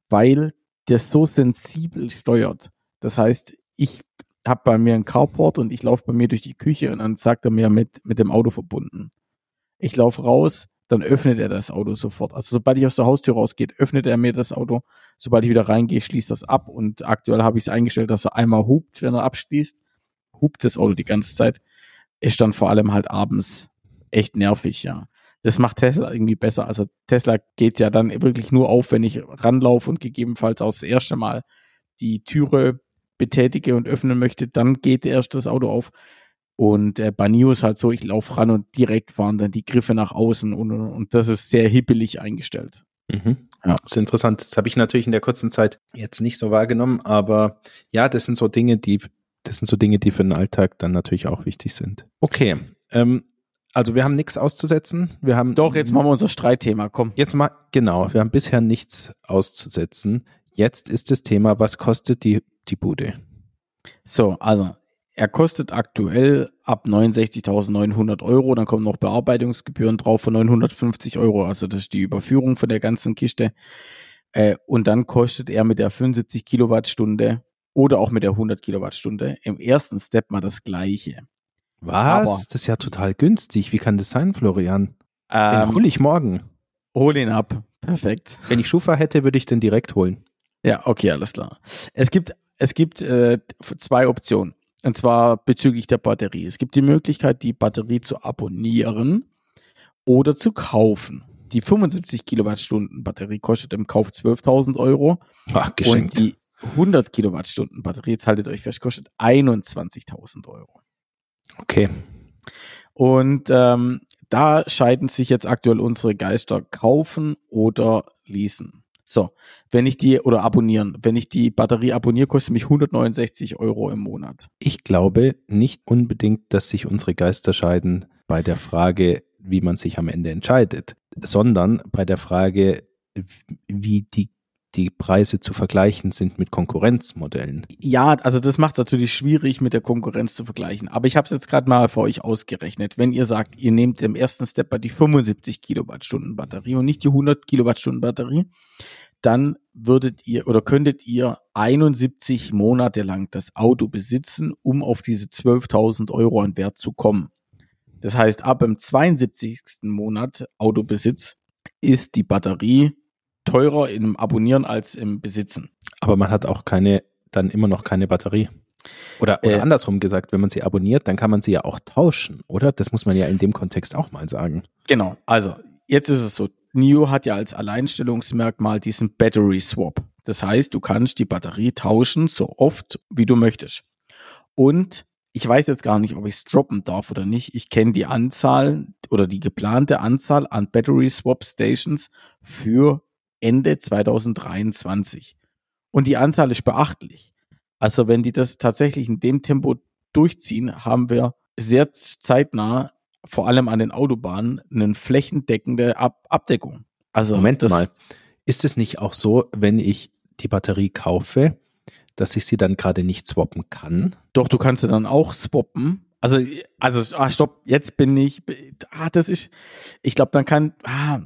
weil das so sensibel steuert. Das heißt, ich habe bei mir einen Carport und ich laufe bei mir durch die Küche und dann sagt er mir mit, mit dem Auto verbunden. Ich laufe raus, dann öffnet er das Auto sofort. Also sobald ich aus der Haustür rausgehe, öffnet er mir das Auto. Sobald ich wieder reingehe, schließt das ab und aktuell habe ich es eingestellt, dass er einmal hupt, wenn er abschließt. Hupt das Auto die ganze Zeit. Ist dann vor allem halt abends echt nervig, ja. Das macht Tesla irgendwie besser. Also Tesla geht ja dann wirklich nur auf, wenn ich ranlaufe und gegebenenfalls auch das erste Mal die Türe betätige und öffnen möchte, dann geht erst das Auto auf. Und äh, bei NIO ist halt so, ich laufe ran und direkt fahren dann die Griffe nach außen und, und das ist sehr hippelig eingestellt. Mhm. Ja, das ist interessant. Das habe ich natürlich in der kurzen Zeit jetzt nicht so wahrgenommen, aber ja, das sind so Dinge, die, das sind so Dinge, die für den Alltag dann natürlich auch wichtig sind. Okay, ähm, also wir haben nichts auszusetzen. Wir haben Doch, jetzt machen wir unser Streitthema, komm. Jetzt mal, genau, wir haben bisher nichts auszusetzen. Jetzt ist das Thema, was kostet die, die Bude? So, also er kostet aktuell ab 69.900 Euro, dann kommen noch Bearbeitungsgebühren drauf von 950 Euro, also das ist die Überführung von der ganzen Kiste. Äh, und dann kostet er mit der 75 Kilowattstunde oder auch mit der 100 Kilowattstunde im ersten Step mal das gleiche. Was? Aber, das ist ja total günstig. Wie kann das sein, Florian? Ähm, den hole ich morgen. Hol ihn ab. Perfekt. Wenn ich Schufa hätte, würde ich den direkt holen. Ja, okay, alles klar. Es gibt es gibt äh, zwei Optionen. Und zwar bezüglich der Batterie. Es gibt die Möglichkeit, die Batterie zu abonnieren oder zu kaufen. Die 75 Kilowattstunden Batterie kostet im Kauf 12.000 Euro. Ach, geschenkt. Und die 100 Kilowattstunden Batterie, jetzt haltet euch fest, kostet 21.000 Euro. Okay. Und ähm, da scheiden sich jetzt aktuell unsere Geister kaufen oder leasen. So, wenn ich die oder abonnieren, wenn ich die Batterie abonniere, kostet mich 169 Euro im Monat. Ich glaube nicht unbedingt, dass sich unsere Geister scheiden bei der Frage, wie man sich am Ende entscheidet, sondern bei der Frage, wie die die Preise zu vergleichen sind mit Konkurrenzmodellen. Ja, also das macht es natürlich schwierig, mit der Konkurrenz zu vergleichen. Aber ich habe es jetzt gerade mal für euch ausgerechnet. Wenn ihr sagt, ihr nehmt im ersten Step bei die 75 Kilowattstunden Batterie und nicht die 100 Kilowattstunden Batterie, dann würdet ihr oder könntet ihr 71 Monate lang das Auto besitzen, um auf diese 12.000 Euro an Wert zu kommen. Das heißt, ab dem 72. Monat Autobesitz ist die Batterie teurer im Abonnieren als im Besitzen. Aber man hat auch keine, dann immer noch keine Batterie. Oder, oder äh, andersrum gesagt, wenn man sie abonniert, dann kann man sie ja auch tauschen, oder? Das muss man ja in dem Kontext auch mal sagen. Genau. Also, jetzt ist es so. NIO hat ja als Alleinstellungsmerkmal diesen Battery Swap. Das heißt, du kannst die Batterie tauschen, so oft wie du möchtest. Und ich weiß jetzt gar nicht, ob ich es droppen darf oder nicht. Ich kenne die Anzahl oder die geplante Anzahl an Battery Swap Stations für Ende 2023. Und die Anzahl ist beachtlich. Also wenn die das tatsächlich in dem Tempo durchziehen, haben wir sehr zeitnah, vor allem an den Autobahnen, eine flächendeckende Ab Abdeckung. Also Moment mal, ist es nicht auch so, wenn ich die Batterie kaufe, dass ich sie dann gerade nicht swappen kann? Doch, du kannst sie dann auch swappen. Also, also, ah, stopp, jetzt bin ich, ah, das ist, ich glaube, dann kann, ah,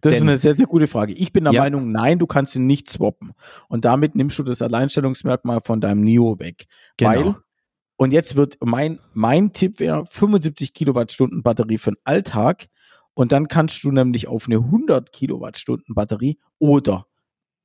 das Denn, ist eine sehr, sehr gute Frage. Ich bin der ja. Meinung, nein, du kannst ihn nicht swappen. Und damit nimmst du das Alleinstellungsmerkmal von deinem NIO weg. Genau. Weil, und jetzt wird mein, mein Tipp wäre 75 Kilowattstunden Batterie für den Alltag. Und dann kannst du nämlich auf eine 100 Kilowattstunden Batterie oder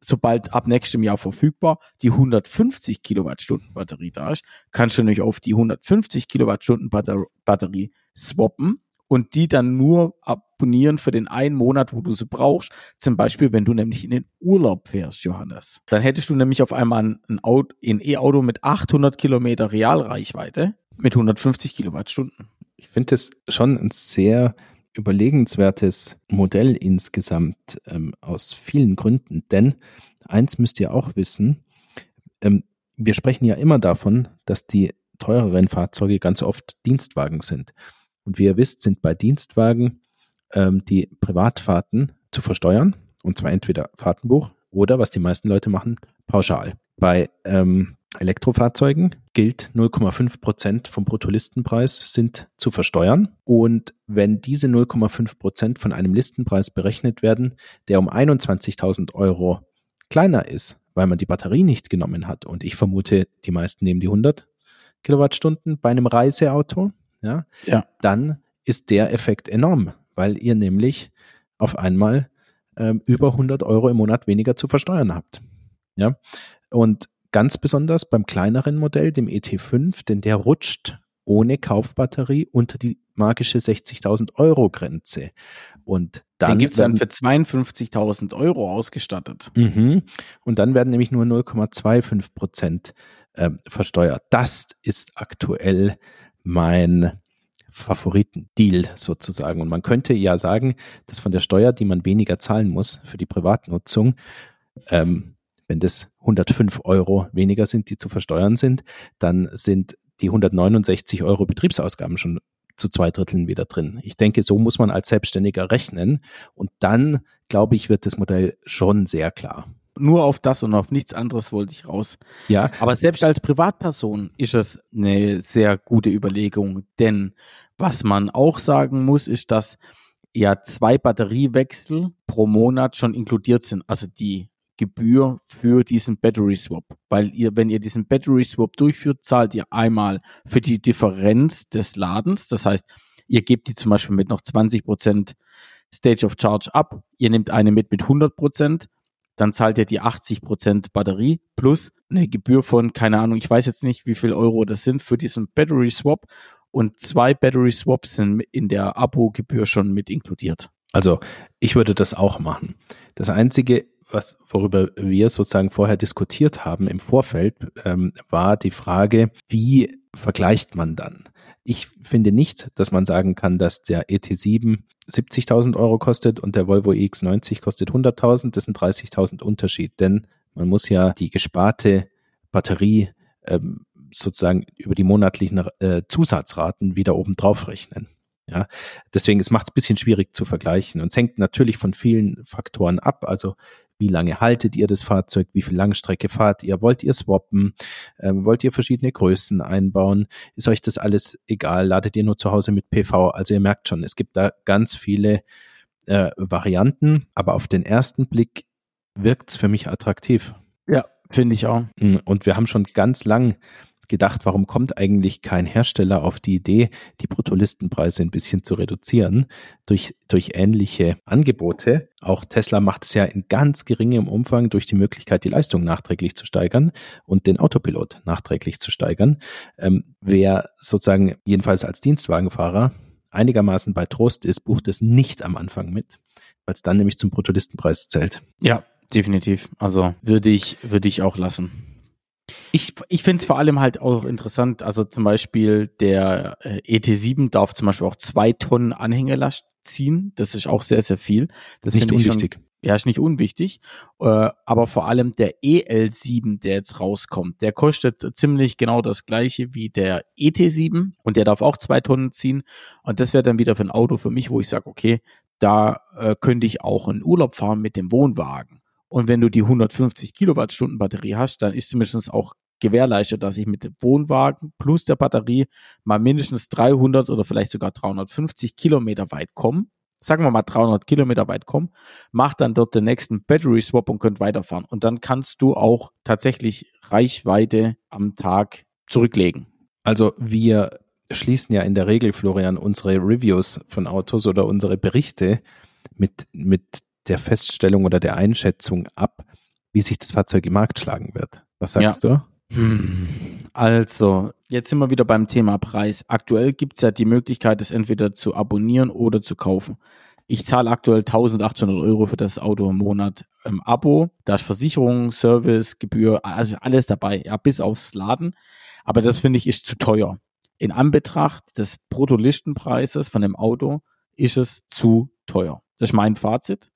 sobald ab nächstem Jahr verfügbar die 150 Kilowattstunden Batterie da ist, kannst du nämlich auf die 150 Kilowattstunden Batterie swappen und die dann nur abonnieren für den einen Monat, wo du sie brauchst. Zum Beispiel, wenn du nämlich in den Urlaub fährst, Johannes. Dann hättest du nämlich auf einmal ein E-Auto mit 800 Kilometer Realreichweite mit 150 Kilowattstunden. Ich finde das schon ein sehr überlegenswertes Modell insgesamt ähm, aus vielen Gründen. Denn eins müsst ihr auch wissen, ähm, wir sprechen ja immer davon, dass die teureren Fahrzeuge ganz oft Dienstwagen sind. Und wie ihr wisst, sind bei Dienstwagen ähm, die Privatfahrten zu versteuern. Und zwar entweder Fahrtenbuch oder, was die meisten Leute machen, pauschal. Bei ähm, Elektrofahrzeugen gilt 0,5 Prozent vom Bruttolistenpreis sind zu versteuern. Und wenn diese 0,5 Prozent von einem Listenpreis berechnet werden, der um 21.000 Euro kleiner ist, weil man die Batterie nicht genommen hat, und ich vermute, die meisten nehmen die 100 Kilowattstunden bei einem Reiseauto, ja, ja. dann ist der Effekt enorm, weil ihr nämlich auf einmal ähm, über 100 Euro im Monat weniger zu versteuern habt. Ja, und ganz besonders beim kleineren Modell, dem ET5, denn der rutscht ohne Kaufbatterie unter die magische 60.000 Euro Grenze. Und dann gibt es dann für 52.000 Euro ausgestattet. Mhm. Und dann werden nämlich nur 0,25 Prozent äh, versteuert. Das ist aktuell mein Favoritendeal sozusagen. Und man könnte ja sagen, dass von der Steuer, die man weniger zahlen muss für die Privatnutzung, ähm, wenn das 105 Euro weniger sind, die zu versteuern sind, dann sind die 169 Euro Betriebsausgaben schon zu zwei Dritteln wieder drin. Ich denke, so muss man als Selbstständiger rechnen. Und dann, glaube ich, wird das Modell schon sehr klar nur auf das und auf nichts anderes wollte ich raus. Ja. Aber selbst als Privatperson ist es eine sehr gute Überlegung, denn was man auch sagen muss, ist, dass ja zwei Batteriewechsel pro Monat schon inkludiert sind, also die Gebühr für diesen Battery Swap. Weil ihr, wenn ihr diesen Battery Swap durchführt, zahlt ihr einmal für die Differenz des Ladens. Das heißt, ihr gebt die zum Beispiel mit noch 20 Prozent Stage of Charge ab. Ihr nehmt eine mit mit 100 Prozent dann zahlt ihr die 80% Batterie plus eine Gebühr von, keine Ahnung, ich weiß jetzt nicht, wie viel Euro das sind für diesen Battery Swap und zwei Battery Swaps sind in der Abo-Gebühr schon mit inkludiert. Also ich würde das auch machen. Das Einzige, was, worüber wir sozusagen vorher diskutiert haben im Vorfeld, ähm, war die Frage, wie vergleicht man dann? Ich finde nicht, dass man sagen kann, dass der ET7 70.000 Euro kostet und der Volvo EX90 kostet 100.000. Das sind 30.000 Unterschied, denn man muss ja die gesparte Batterie ähm, sozusagen über die monatlichen äh, Zusatzraten wieder oben drauf rechnen. Ja, deswegen es macht es ein bisschen schwierig zu vergleichen und es hängt natürlich von vielen Faktoren ab. Also wie lange haltet ihr das Fahrzeug? Wie viel Langstrecke fahrt ihr? Wollt ihr swappen? Ähm, wollt ihr verschiedene Größen einbauen? Ist euch das alles egal? Ladet ihr nur zu Hause mit PV? Also ihr merkt schon, es gibt da ganz viele äh, Varianten, aber auf den ersten Blick wirkt es für mich attraktiv. Ja, finde ich auch. Und wir haben schon ganz lang gedacht, warum kommt eigentlich kein Hersteller auf die Idee, die Bruttolistenpreise ein bisschen zu reduzieren durch, durch ähnliche Angebote. Auch Tesla macht es ja in ganz geringem Umfang durch die Möglichkeit, die Leistung nachträglich zu steigern und den Autopilot nachträglich zu steigern. Ähm, wer sozusagen jedenfalls als Dienstwagenfahrer einigermaßen bei Trost ist, bucht es nicht am Anfang mit, weil es dann nämlich zum Bruttolistenpreis zählt. Ja, definitiv. Also würde ich, würde ich auch lassen. Ich, ich finde es vor allem halt auch interessant, also zum Beispiel der äh, ET7 darf zum Beispiel auch zwei Tonnen Anhängelast ziehen. Das ist auch sehr, sehr viel. Das ist nicht unwichtig. Schon, ja, ist nicht unwichtig. Äh, aber vor allem der EL7, der jetzt rauskommt, der kostet ziemlich genau das gleiche wie der ET7 und der darf auch zwei Tonnen ziehen. Und das wäre dann wieder für ein Auto für mich, wo ich sage, okay, da äh, könnte ich auch in Urlaub fahren mit dem Wohnwagen. Und wenn du die 150 Kilowattstunden Batterie hast, dann ist zumindest auch gewährleistet, dass ich mit dem Wohnwagen plus der Batterie mal mindestens 300 oder vielleicht sogar 350 Kilometer weit komme. Sagen wir mal 300 Kilometer weit komme, mach dann dort den nächsten Battery Swap und könnt weiterfahren. Und dann kannst du auch tatsächlich Reichweite am Tag zurücklegen. Also wir schließen ja in der Regel, Florian, unsere Reviews von Autos oder unsere Berichte mit, mit der Feststellung oder der Einschätzung ab, wie sich das Fahrzeug im Markt schlagen wird. Was sagst ja. du? Hm. Also, jetzt sind wir wieder beim Thema Preis. Aktuell gibt es ja die Möglichkeit, es entweder zu abonnieren oder zu kaufen. Ich zahle aktuell 1800 Euro für das Auto im Monat im Abo. Da ist Versicherung, Service, Gebühr, also alles dabei, ja, bis aufs Laden. Aber das finde ich ist zu teuer. In Anbetracht des Bruttolistenpreises von dem Auto ist es zu teuer. Das ist mein Fazit.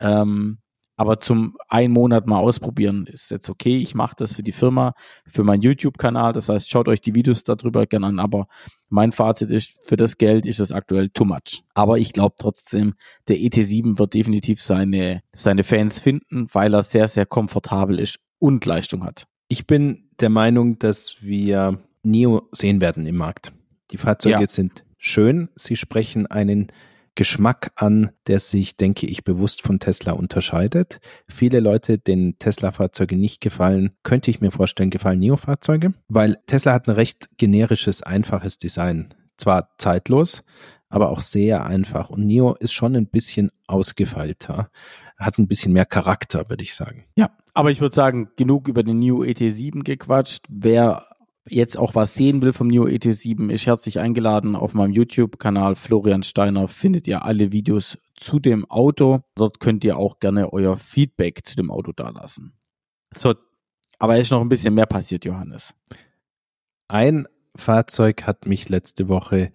Ähm, aber zum einen Monat mal ausprobieren ist jetzt okay. Ich mache das für die Firma, für meinen YouTube-Kanal. Das heißt, schaut euch die Videos darüber gerne an. Aber mein Fazit ist, für das Geld ist es aktuell too much. Aber ich glaube trotzdem, der ET7 wird definitiv seine, seine Fans finden, weil er sehr, sehr komfortabel ist und Leistung hat. Ich bin der Meinung, dass wir Neo sehen werden im Markt. Die Fahrzeuge ja. sind schön. Sie sprechen einen Geschmack an, der sich, denke ich, bewusst von Tesla unterscheidet. Viele Leute, denen Tesla-Fahrzeuge nicht gefallen, könnte ich mir vorstellen, gefallen NIO-Fahrzeuge, weil Tesla hat ein recht generisches, einfaches Design. Zwar zeitlos, aber auch sehr einfach. Und NIO ist schon ein bisschen ausgefeilter, hat ein bisschen mehr Charakter, würde ich sagen. Ja, aber ich würde sagen, genug über den NIO ET7 gequatscht. Wer jetzt auch was sehen will vom Neo ET7, ist herzlich eingeladen. Auf meinem YouTube-Kanal Florian Steiner findet ihr alle Videos zu dem Auto. Dort könnt ihr auch gerne euer Feedback zu dem Auto dalassen. So, aber ist noch ein bisschen mehr passiert, Johannes. Ein Fahrzeug hat mich letzte Woche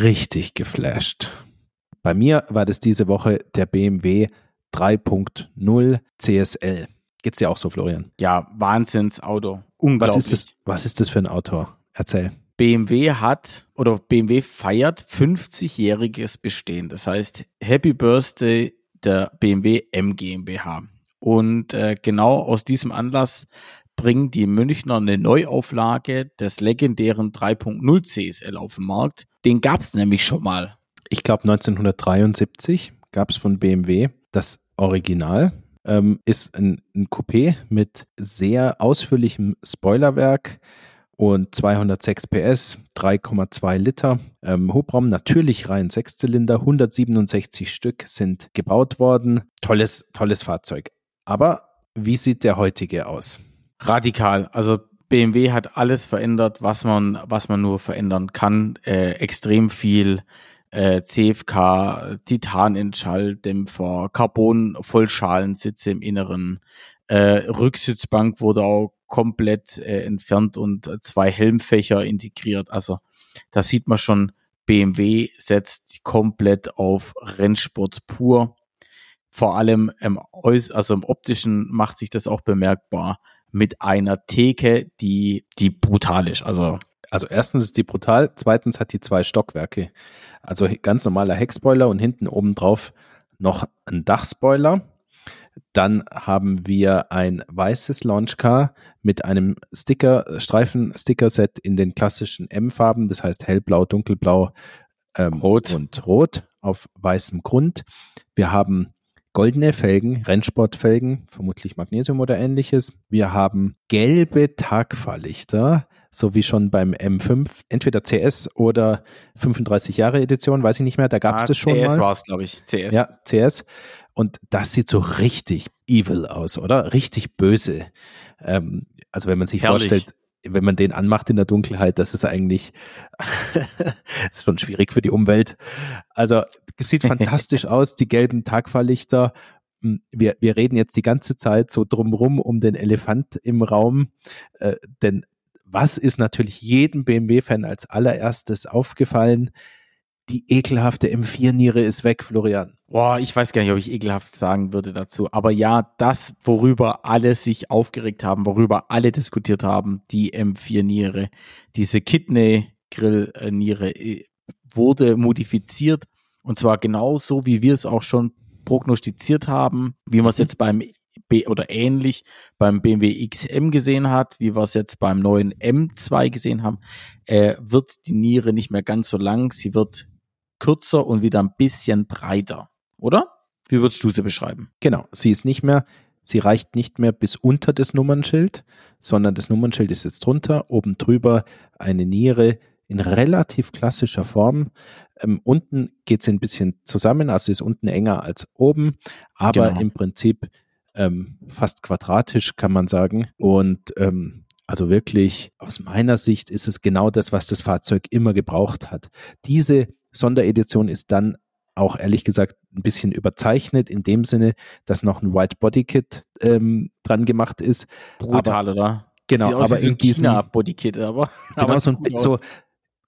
richtig geflasht. Bei mir war das diese Woche der BMW 3.0 CSL. Geht's dir auch so, Florian? Ja, Wahnsinnsauto. Unglaublich. Was ist das, was ist das für ein Auto? Erzähl. BMW hat oder BMW feiert 50-jähriges Bestehen. Das heißt, Happy Birthday der BMW M GmbH. Und äh, genau aus diesem Anlass bringen die Münchner eine Neuauflage des legendären 3.0 CSL auf den Markt. Den gab es nämlich schon mal. Ich glaube 1973 gab es von BMW das Original ähm, ist ein, ein Coupé mit sehr ausführlichem Spoilerwerk und 206 PS, 3,2 Liter ähm, Hubraum, natürlich rein Sechszylinder, 167 Stück sind gebaut worden. Tolles, tolles Fahrzeug. Aber wie sieht der heutige aus? Radikal. Also BMW hat alles verändert, was man, was man nur verändern kann. Äh, extrem viel äh, CFK, Titanentschalldämpfer, Carbon-Vollschalensitze im Inneren. Äh, Rücksitzbank wurde auch komplett äh, entfernt und zwei Helmfächer integriert. Also da sieht man schon, BMW setzt komplett auf Rennsport pur. Vor allem im, also im optischen macht sich das auch bemerkbar mit einer Theke, die, die brutal ist. Also also erstens ist die brutal, zweitens hat die zwei Stockwerke. Also ganz normaler Heckspoiler und hinten oben drauf noch ein Dachspoiler. Dann haben wir ein weißes Launchcar mit einem Sticker, Streifen-Sticker-Set in den klassischen M-Farben, das heißt hellblau, dunkelblau ähm, rot. und rot auf weißem Grund. Wir haben goldene Felgen, Rennsportfelgen, vermutlich Magnesium oder ähnliches. Wir haben gelbe Tagfahrlichter, so wie schon beim M5, entweder CS oder 35 Jahre Edition, weiß ich nicht mehr, da gab es ah, das schon CS mal. CS war es, glaube ich, CS. Ja, CS. Und das sieht so richtig evil aus, oder? Richtig böse. Ähm, also wenn man sich Herrlich. vorstellt, wenn man den anmacht in der Dunkelheit, das ist eigentlich *laughs* ist schon schwierig für die Umwelt. Also es sieht fantastisch *laughs* aus, die gelben Tagfahrlichter. Hm, wir, wir reden jetzt die ganze Zeit so drumrum um den Elefant im Raum, äh, denn was ist natürlich jedem BMW-Fan als allererstes aufgefallen? Die ekelhafte M4-Niere ist weg, Florian. Boah, ich weiß gar nicht, ob ich ekelhaft sagen würde dazu. Aber ja, das, worüber alle sich aufgeregt haben, worüber alle diskutiert haben, die M4-Niere, diese Kidney-Grill-Niere, äh, wurde modifiziert. Und zwar genauso, wie wir es auch schon prognostiziert haben, wie wir es mhm. jetzt beim B oder ähnlich beim BMW XM gesehen hat, wie wir es jetzt beim neuen M2 gesehen haben, äh, wird die Niere nicht mehr ganz so lang. Sie wird kürzer und wieder ein bisschen breiter, oder? Wie würdest du sie beschreiben? Genau, sie ist nicht mehr, sie reicht nicht mehr bis unter das Nummernschild, sondern das Nummernschild ist jetzt drunter, oben drüber eine Niere in relativ klassischer Form. Ähm, unten geht sie ein bisschen zusammen, also ist unten enger als oben, aber genau. im Prinzip ähm, fast quadratisch, kann man sagen. Und ähm, also wirklich aus meiner Sicht ist es genau das, was das Fahrzeug immer gebraucht hat. Diese Sonderedition ist dann auch ehrlich gesagt ein bisschen überzeichnet in dem Sinne, dass noch ein White Body Kit ähm, dran gemacht ist. Brutal, aber, oder? Genau, aber in diesem Body Kit, aber genau *laughs* aber so, ein, so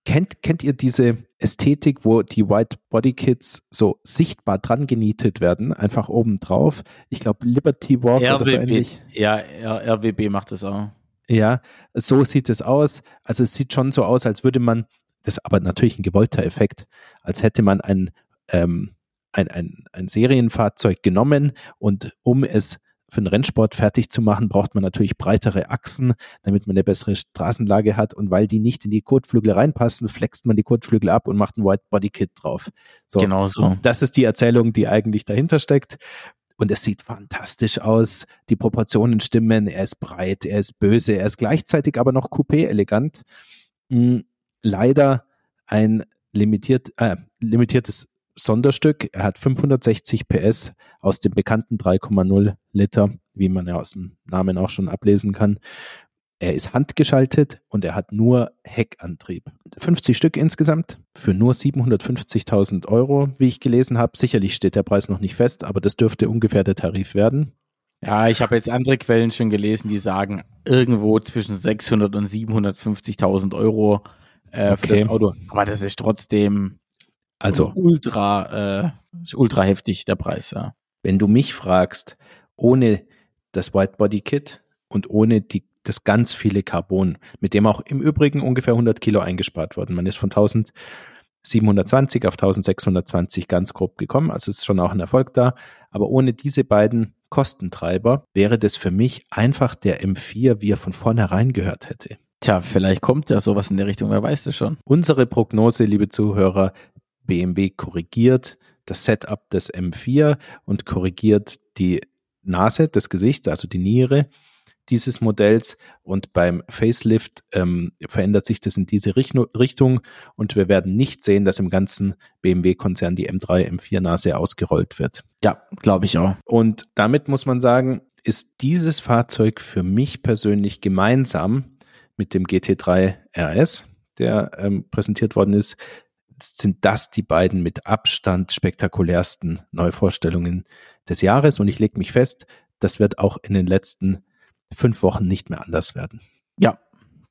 kennt kennt ihr diese Ästhetik, wo die White Body Kits so sichtbar dran genietet werden, einfach oben drauf? Ich glaube Liberty Walk RWB, oder so ähnlich. Ja, RWB macht das auch. Ja, so sieht es aus. Also es sieht schon so aus, als würde man das ist aber natürlich ein gewollter Effekt, als hätte man ein, ähm, ein, ein, ein Serienfahrzeug genommen und um es für den Rennsport fertig zu machen, braucht man natürlich breitere Achsen, damit man eine bessere Straßenlage hat. Und weil die nicht in die Kotflügel reinpassen, flext man die Kotflügel ab und macht ein White Body Kit drauf. So, genau so. Das ist die Erzählung, die eigentlich dahinter steckt. Und es sieht fantastisch aus. Die Proportionen stimmen. Er ist breit, er ist böse, er ist gleichzeitig aber noch coupé elegant. Hm, leider ein limitiert, äh, limitiertes Sonderstück. Er hat 560 PS aus dem bekannten 3,0 Liter, wie man ja aus dem Namen auch schon ablesen kann. Er ist handgeschaltet und er hat nur Heckantrieb. 50 Stück insgesamt für nur 750.000 Euro, wie ich gelesen habe. Sicherlich steht der Preis noch nicht fest, aber das dürfte ungefähr der Tarif werden. Ja, ich habe jetzt andere Quellen schon gelesen, die sagen irgendwo zwischen 600 und 750.000 Euro äh, okay. für das Auto. Aber das ist trotzdem also ultra, äh, ultra heftig der Preis. Ja. Wenn du mich fragst, ohne das White Body Kit und ohne die, das ganz viele Carbon, mit dem auch im Übrigen ungefähr 100 Kilo eingespart worden. Man ist von 1720 auf 1620 ganz grob gekommen, also ist schon auch ein Erfolg da. Aber ohne diese beiden Kostentreiber wäre das für mich einfach der M4, wie er von vornherein gehört hätte. Tja, vielleicht kommt ja sowas in der Richtung, wer weiß das schon. Unsere Prognose, liebe Zuhörer, BMW korrigiert das Setup des M4 und korrigiert die Nase, das Gesicht, also die Niere. dieses Modells und beim Facelift ähm, verändert sich das in diese Richtung und wir werden nicht sehen, dass im ganzen BMW-Konzern die M3, M4 Nase ausgerollt wird. Ja, glaube ich auch. Und damit muss man sagen, ist dieses Fahrzeug für mich persönlich gemeinsam mit dem GT3 RS, der ähm, präsentiert worden ist, sind das die beiden mit Abstand spektakulärsten Neuvorstellungen des Jahres. Und ich lege mich fest, das wird auch in den letzten fünf Wochen nicht mehr anders werden. Ja,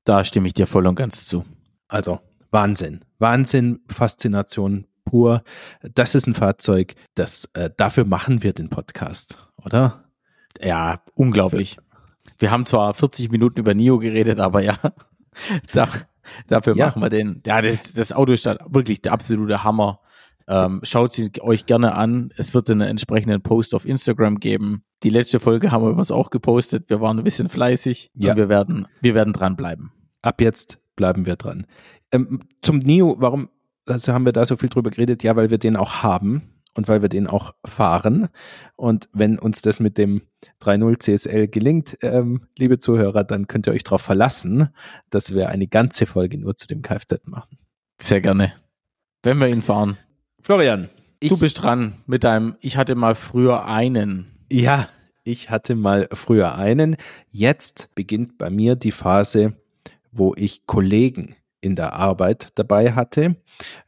da stimme ich dir voll und ganz zu. Also Wahnsinn, Wahnsinn, Faszination pur. Das ist ein Fahrzeug, das äh, dafür machen wir den Podcast, oder? Ja, unglaublich. Wir haben zwar 40 Minuten über NIO geredet, aber ja, *laughs* da, dafür ja. machen wir den. Ja, das, das Auto ist wirklich der absolute Hammer. Ähm, schaut sie euch gerne an. Es wird einen entsprechenden Post auf Instagram geben. Die letzte Folge haben wir uns auch gepostet. Wir waren ein bisschen fleißig. Ja. wir werden, wir werden dranbleiben. Ab jetzt bleiben wir dran. Ähm, zum NIO, warum also haben wir da so viel drüber geredet? Ja, weil wir den auch haben und weil wir den auch fahren. Und wenn uns das mit dem 3.0 CSL gelingt, ähm, liebe Zuhörer, dann könnt ihr euch darauf verlassen, dass wir eine ganze Folge nur zu dem Kfz machen. Sehr gerne. Wenn wir ihn fahren. Florian. Ich, du bist dran mit deinem, ich hatte mal früher einen. Ja, ich hatte mal früher einen. Jetzt beginnt bei mir die Phase, wo ich Kollegen in der Arbeit dabei hatte.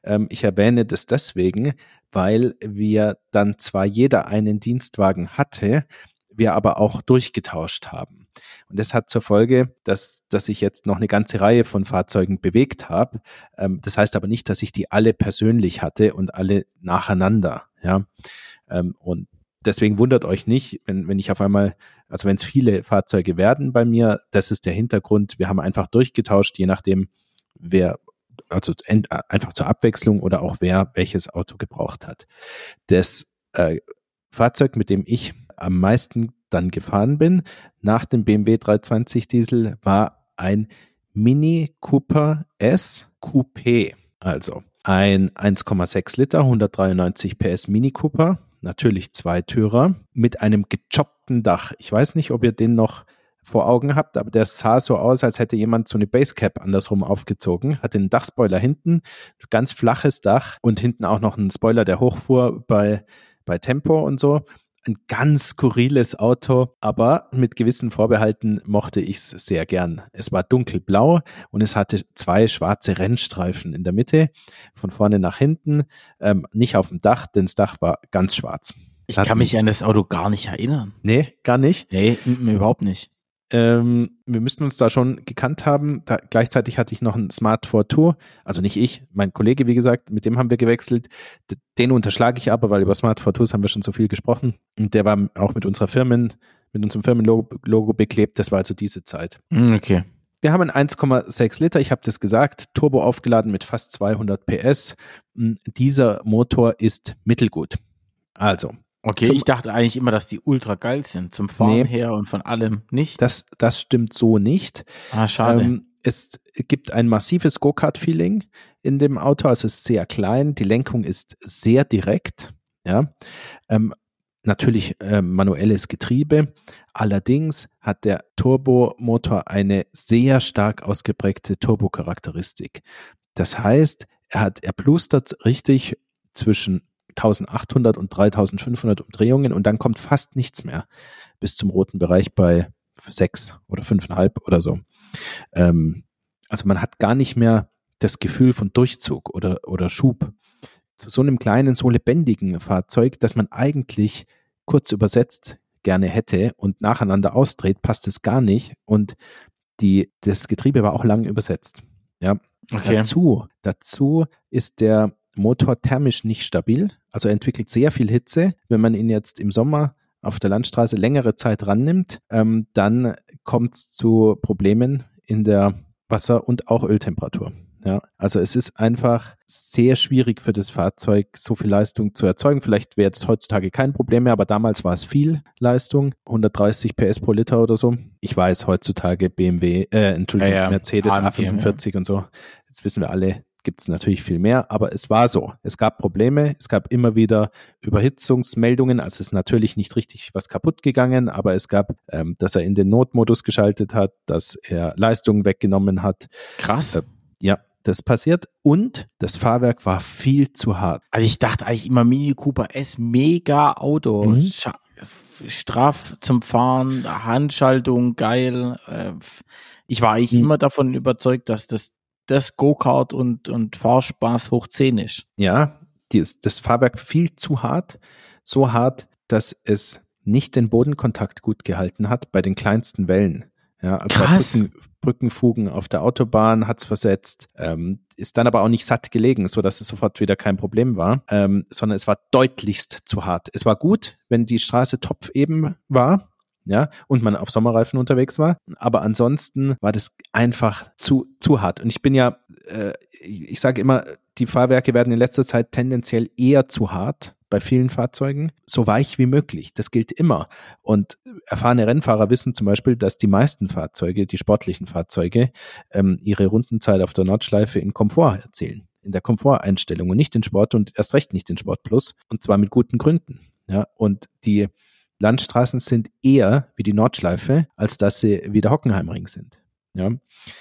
Ähm, ich erwähne das deswegen, weil wir dann zwar jeder einen Dienstwagen hatte, wir aber auch durchgetauscht haben. Und das hat zur Folge, dass, dass ich jetzt noch eine ganze Reihe von Fahrzeugen bewegt habe. Ähm, das heißt aber nicht, dass ich die alle persönlich hatte und alle nacheinander. Ja. Ähm, und deswegen wundert euch nicht, wenn, wenn ich auf einmal, also wenn es viele Fahrzeuge werden bei mir, das ist der Hintergrund. Wir haben einfach durchgetauscht, je nachdem, wer also einfach zur Abwechslung oder auch wer welches Auto gebraucht hat. Das äh, Fahrzeug, mit dem ich am meisten dann gefahren bin, nach dem BMW 320 Diesel, war ein Mini Cooper S Coupé. Also ein 1,6 Liter, 193 PS Mini Cooper, natürlich Zweitürer, mit einem gechoppten Dach. Ich weiß nicht, ob ihr den noch vor Augen habt, aber der sah so aus, als hätte jemand so eine Basecap andersrum aufgezogen, hatte einen Dachspoiler hinten, ganz flaches Dach und hinten auch noch einen Spoiler, der hochfuhr bei, bei Tempo und so. Ein ganz skurriles Auto, aber mit gewissen Vorbehalten mochte ich es sehr gern. Es war dunkelblau und es hatte zwei schwarze Rennstreifen in der Mitte, von vorne nach hinten, ähm, nicht auf dem Dach, denn das Dach war ganz schwarz. Ich kann mich an das Auto gar nicht erinnern. Nee, gar nicht? Nee, überhaupt nicht. Ähm, wir müssten uns da schon gekannt haben. Da, gleichzeitig hatte ich noch ein Smart 4 Tour, also nicht ich, mein Kollege, wie gesagt, mit dem haben wir gewechselt. Den unterschlage ich aber, weil über Smart 4 Tours haben wir schon so viel gesprochen. Und der war auch mit unserer Firmen, mit unserem Firmenlogo beklebt. Das war also diese Zeit. Hm, okay. Wir haben ein 1,6 Liter, ich habe das gesagt, Turbo aufgeladen mit fast 200 PS. Hm, dieser Motor ist mittelgut. Also, Okay, zum, ich dachte eigentlich immer, dass die ultra geil sind, zum Fahren nee, her und von allem nicht. Das, das stimmt so nicht. Ah, schade. Ähm, es gibt ein massives Go-Kart-Feeling in dem Auto, also es ist sehr klein, die Lenkung ist sehr direkt, ja. Ähm, natürlich äh, manuelles Getriebe. Allerdings hat der Turbomotor eine sehr stark ausgeprägte Turbocharakteristik. Das heißt, er hat, er plustert richtig zwischen 1800 und 3500 Umdrehungen und dann kommt fast nichts mehr bis zum roten Bereich bei sechs oder fünfeinhalb oder so. Ähm, also man hat gar nicht mehr das Gefühl von Durchzug oder, oder Schub. Zu so einem kleinen, so lebendigen Fahrzeug, das man eigentlich kurz übersetzt gerne hätte und nacheinander ausdreht, passt es gar nicht. Und die, das Getriebe war auch lang übersetzt. Ja. Okay. Dazu, dazu ist der Motor thermisch nicht stabil. Also er entwickelt sehr viel Hitze. Wenn man ihn jetzt im Sommer auf der Landstraße längere Zeit rannimmt, ähm, dann kommt es zu Problemen in der Wasser- und auch Öltemperatur. Ja, also es ist einfach sehr schwierig für das Fahrzeug, so viel Leistung zu erzeugen. Vielleicht wäre das heutzutage kein Problem mehr, aber damals war es viel Leistung, 130 PS pro Liter oder so. Ich weiß heutzutage BMW, äh, Entschuldigung, ja, ja. Mercedes A45 ja. und so. Jetzt wissen wir alle, gibt es natürlich viel mehr, aber es war so. Es gab Probleme, es gab immer wieder Überhitzungsmeldungen, also es ist natürlich nicht richtig was kaputt gegangen, aber es gab, ähm, dass er in den Notmodus geschaltet hat, dass er Leistungen weggenommen hat. Krass. Äh, ja, das passiert und das Fahrwerk war viel zu hart. Also ich dachte eigentlich immer Mini Cooper S, mega Auto, mhm. straff zum Fahren, Handschaltung, geil. Äh, ich war eigentlich mhm. immer davon überzeugt, dass das das Go-Kart und, und Fahrspaß hoch 10 ist. Ja, das, das Fahrwerk viel zu hart, so hart, dass es nicht den Bodenkontakt gut gehalten hat bei den kleinsten Wellen. Ja, also Krass. Brücken, Brückenfugen auf der Autobahn hat's versetzt, ähm, ist dann aber auch nicht satt gelegen, so dass es sofort wieder kein Problem war, ähm, sondern es war deutlichst zu hart. Es war gut, wenn die Straße topfeben war, ja, und man auf Sommerreifen unterwegs war. Aber ansonsten war das einfach zu, zu hart. Und ich bin ja, äh, ich, sage immer, die Fahrwerke werden in letzter Zeit tendenziell eher zu hart bei vielen Fahrzeugen, so weich wie möglich. Das gilt immer. Und erfahrene Rennfahrer wissen zum Beispiel, dass die meisten Fahrzeuge, die sportlichen Fahrzeuge, ähm, ihre Rundenzeit auf der Nordschleife in Komfort erzielen. In der Komforteinstellung und nicht in Sport und erst recht nicht in Sport Plus. Und zwar mit guten Gründen. Ja, und die Landstraßen sind eher wie die Nordschleife, als dass sie wie der Hockenheimring sind. Ja.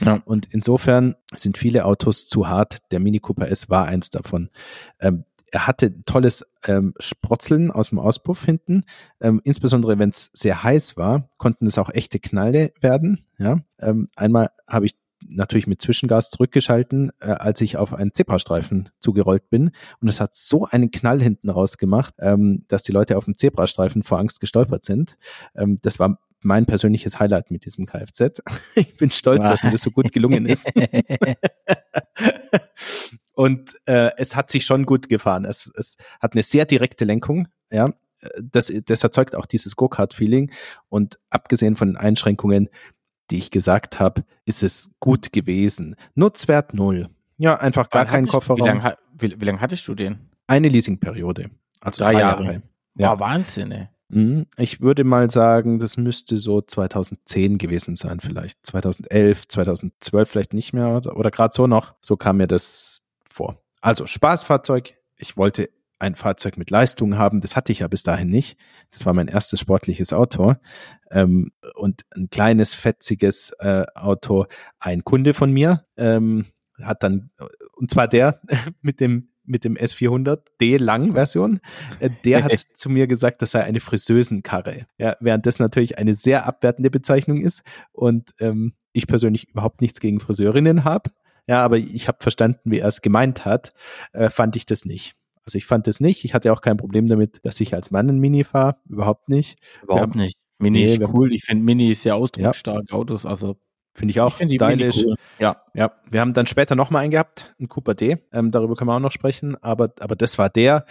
ja. Und insofern sind viele Autos zu hart. Der Mini Cooper S war eins davon. Ähm, er hatte tolles ähm, Sprotzeln aus dem Auspuff hinten. Ähm, insbesondere wenn es sehr heiß war, konnten es auch echte Knalle werden. Ja, ähm, einmal habe ich natürlich mit Zwischengas zurückgeschalten, äh, als ich auf einen Zebrastreifen zugerollt bin. Und es hat so einen Knall hinten raus gemacht, ähm, dass die Leute auf dem Zebrastreifen vor Angst gestolpert sind. Ähm, das war mein persönliches Highlight mit diesem Kfz. *laughs* Ich bin stolz, dass mir das so gut gelungen ist. *laughs* Und äh, es hat sich schon gut gefahren. Es, es hat eine sehr direkte Lenkung, ja. Das, das erzeugt auch dieses Go-Kart-Feeling. Und abgesehen von den Einschränkungen, die ich gesagt habe, ist es gut gewesen. Nutzwert null. Ja, einfach gar kein Kofferraum. Wie lange wie, wie lang hattest du den? Eine Leasingperiode. Also drei, drei Jahre. Jahre. Ja. War Wahnsinn, ey. Mhm. Ich würde mal sagen, das müsste so 2010 gewesen sein, vielleicht 2011, 2012 vielleicht nicht mehr oder, oder gerade so noch. So kam mir das vor. Also Spaßfahrzeug. Ich wollte ein Fahrzeug mit Leistung haben. Das hatte ich ja bis dahin nicht. Das war mein erstes sportliches Auto. Ähm, und ein kleines, fetziges äh, Auto. Ein Kunde von mir ähm, hat dann, und zwar der *laughs* mit dem mit dem S400 D-Lang-Version, äh, der hat *laughs* zu mir gesagt, das sei eine Friseusenkarre. Ja, während das natürlich eine sehr abwertende Bezeichnung ist und ähm, ich persönlich überhaupt nichts gegen Friseurinnen habe. Ja, aber ich habe verstanden, wie er es gemeint hat, äh, fand ich das nicht. Also ich fand das nicht. Ich hatte auch kein Problem damit, dass ich als Mann ein Mini fahre. Überhaupt nicht. Überhaupt haben, nicht. Mini nee, ist cool. Ich finde Mini ist sehr ausdrucksstark. Ja. Autos, also Finde ich auch ich stylisch. Cool. Ja, ja. Wir haben dann später nochmal einen gehabt, einen Cooper D. Ähm, darüber können wir auch noch sprechen. Aber, aber das war der.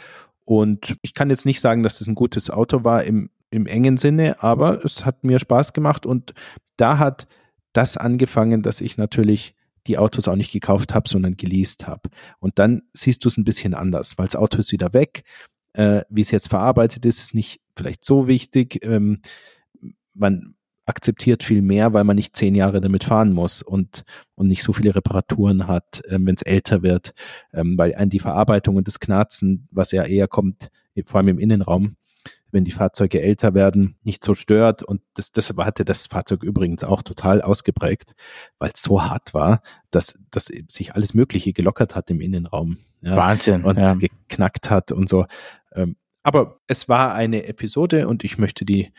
Und ich kann jetzt nicht sagen, dass das ein gutes Auto war im, im engen Sinne, aber es hat mir Spaß gemacht. Und da hat das angefangen, dass ich natürlich die Autos auch nicht gekauft habe, sondern geleast habe. Und dann siehst du es ein bisschen anders, weil das Auto ist wieder weg. Äh, wie es jetzt verarbeitet ist, ist nicht vielleicht so wichtig. Ähm, man akzeptiert viel mehr, weil man nicht zehn Jahre damit fahren muss und, und nicht so viele Reparaturen hat, ähm, wenn es älter wird, ähm, weil die Verarbeitung und das Knarzen, was ja eher kommt, vor allem im Innenraum, wenn die Fahrzeuge älter werden, nicht so stört. Und das, das hatte das Fahrzeug übrigens auch total ausgeprägt, weil es so hart war, dass, dass sich alles Mögliche gelockert hat im Innenraum. Ja, Wahnsinn. Und ja. geknackt hat und so. Ähm, aber es war eine Episode und ich möchte die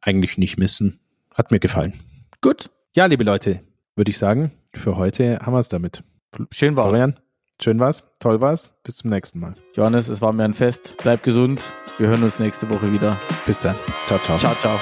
eigentlich nicht missen. Hat mir gefallen. Gut. Ja, liebe Leute, würde ich sagen, für heute haben wir es damit. Schön war's. Florian, schön war's, toll war's. Bis zum nächsten Mal. Johannes, es war mir ein Fest. Bleib gesund. Wir hören uns nächste Woche wieder. Bis dann. Ciao, ciao. Ciao, ciao.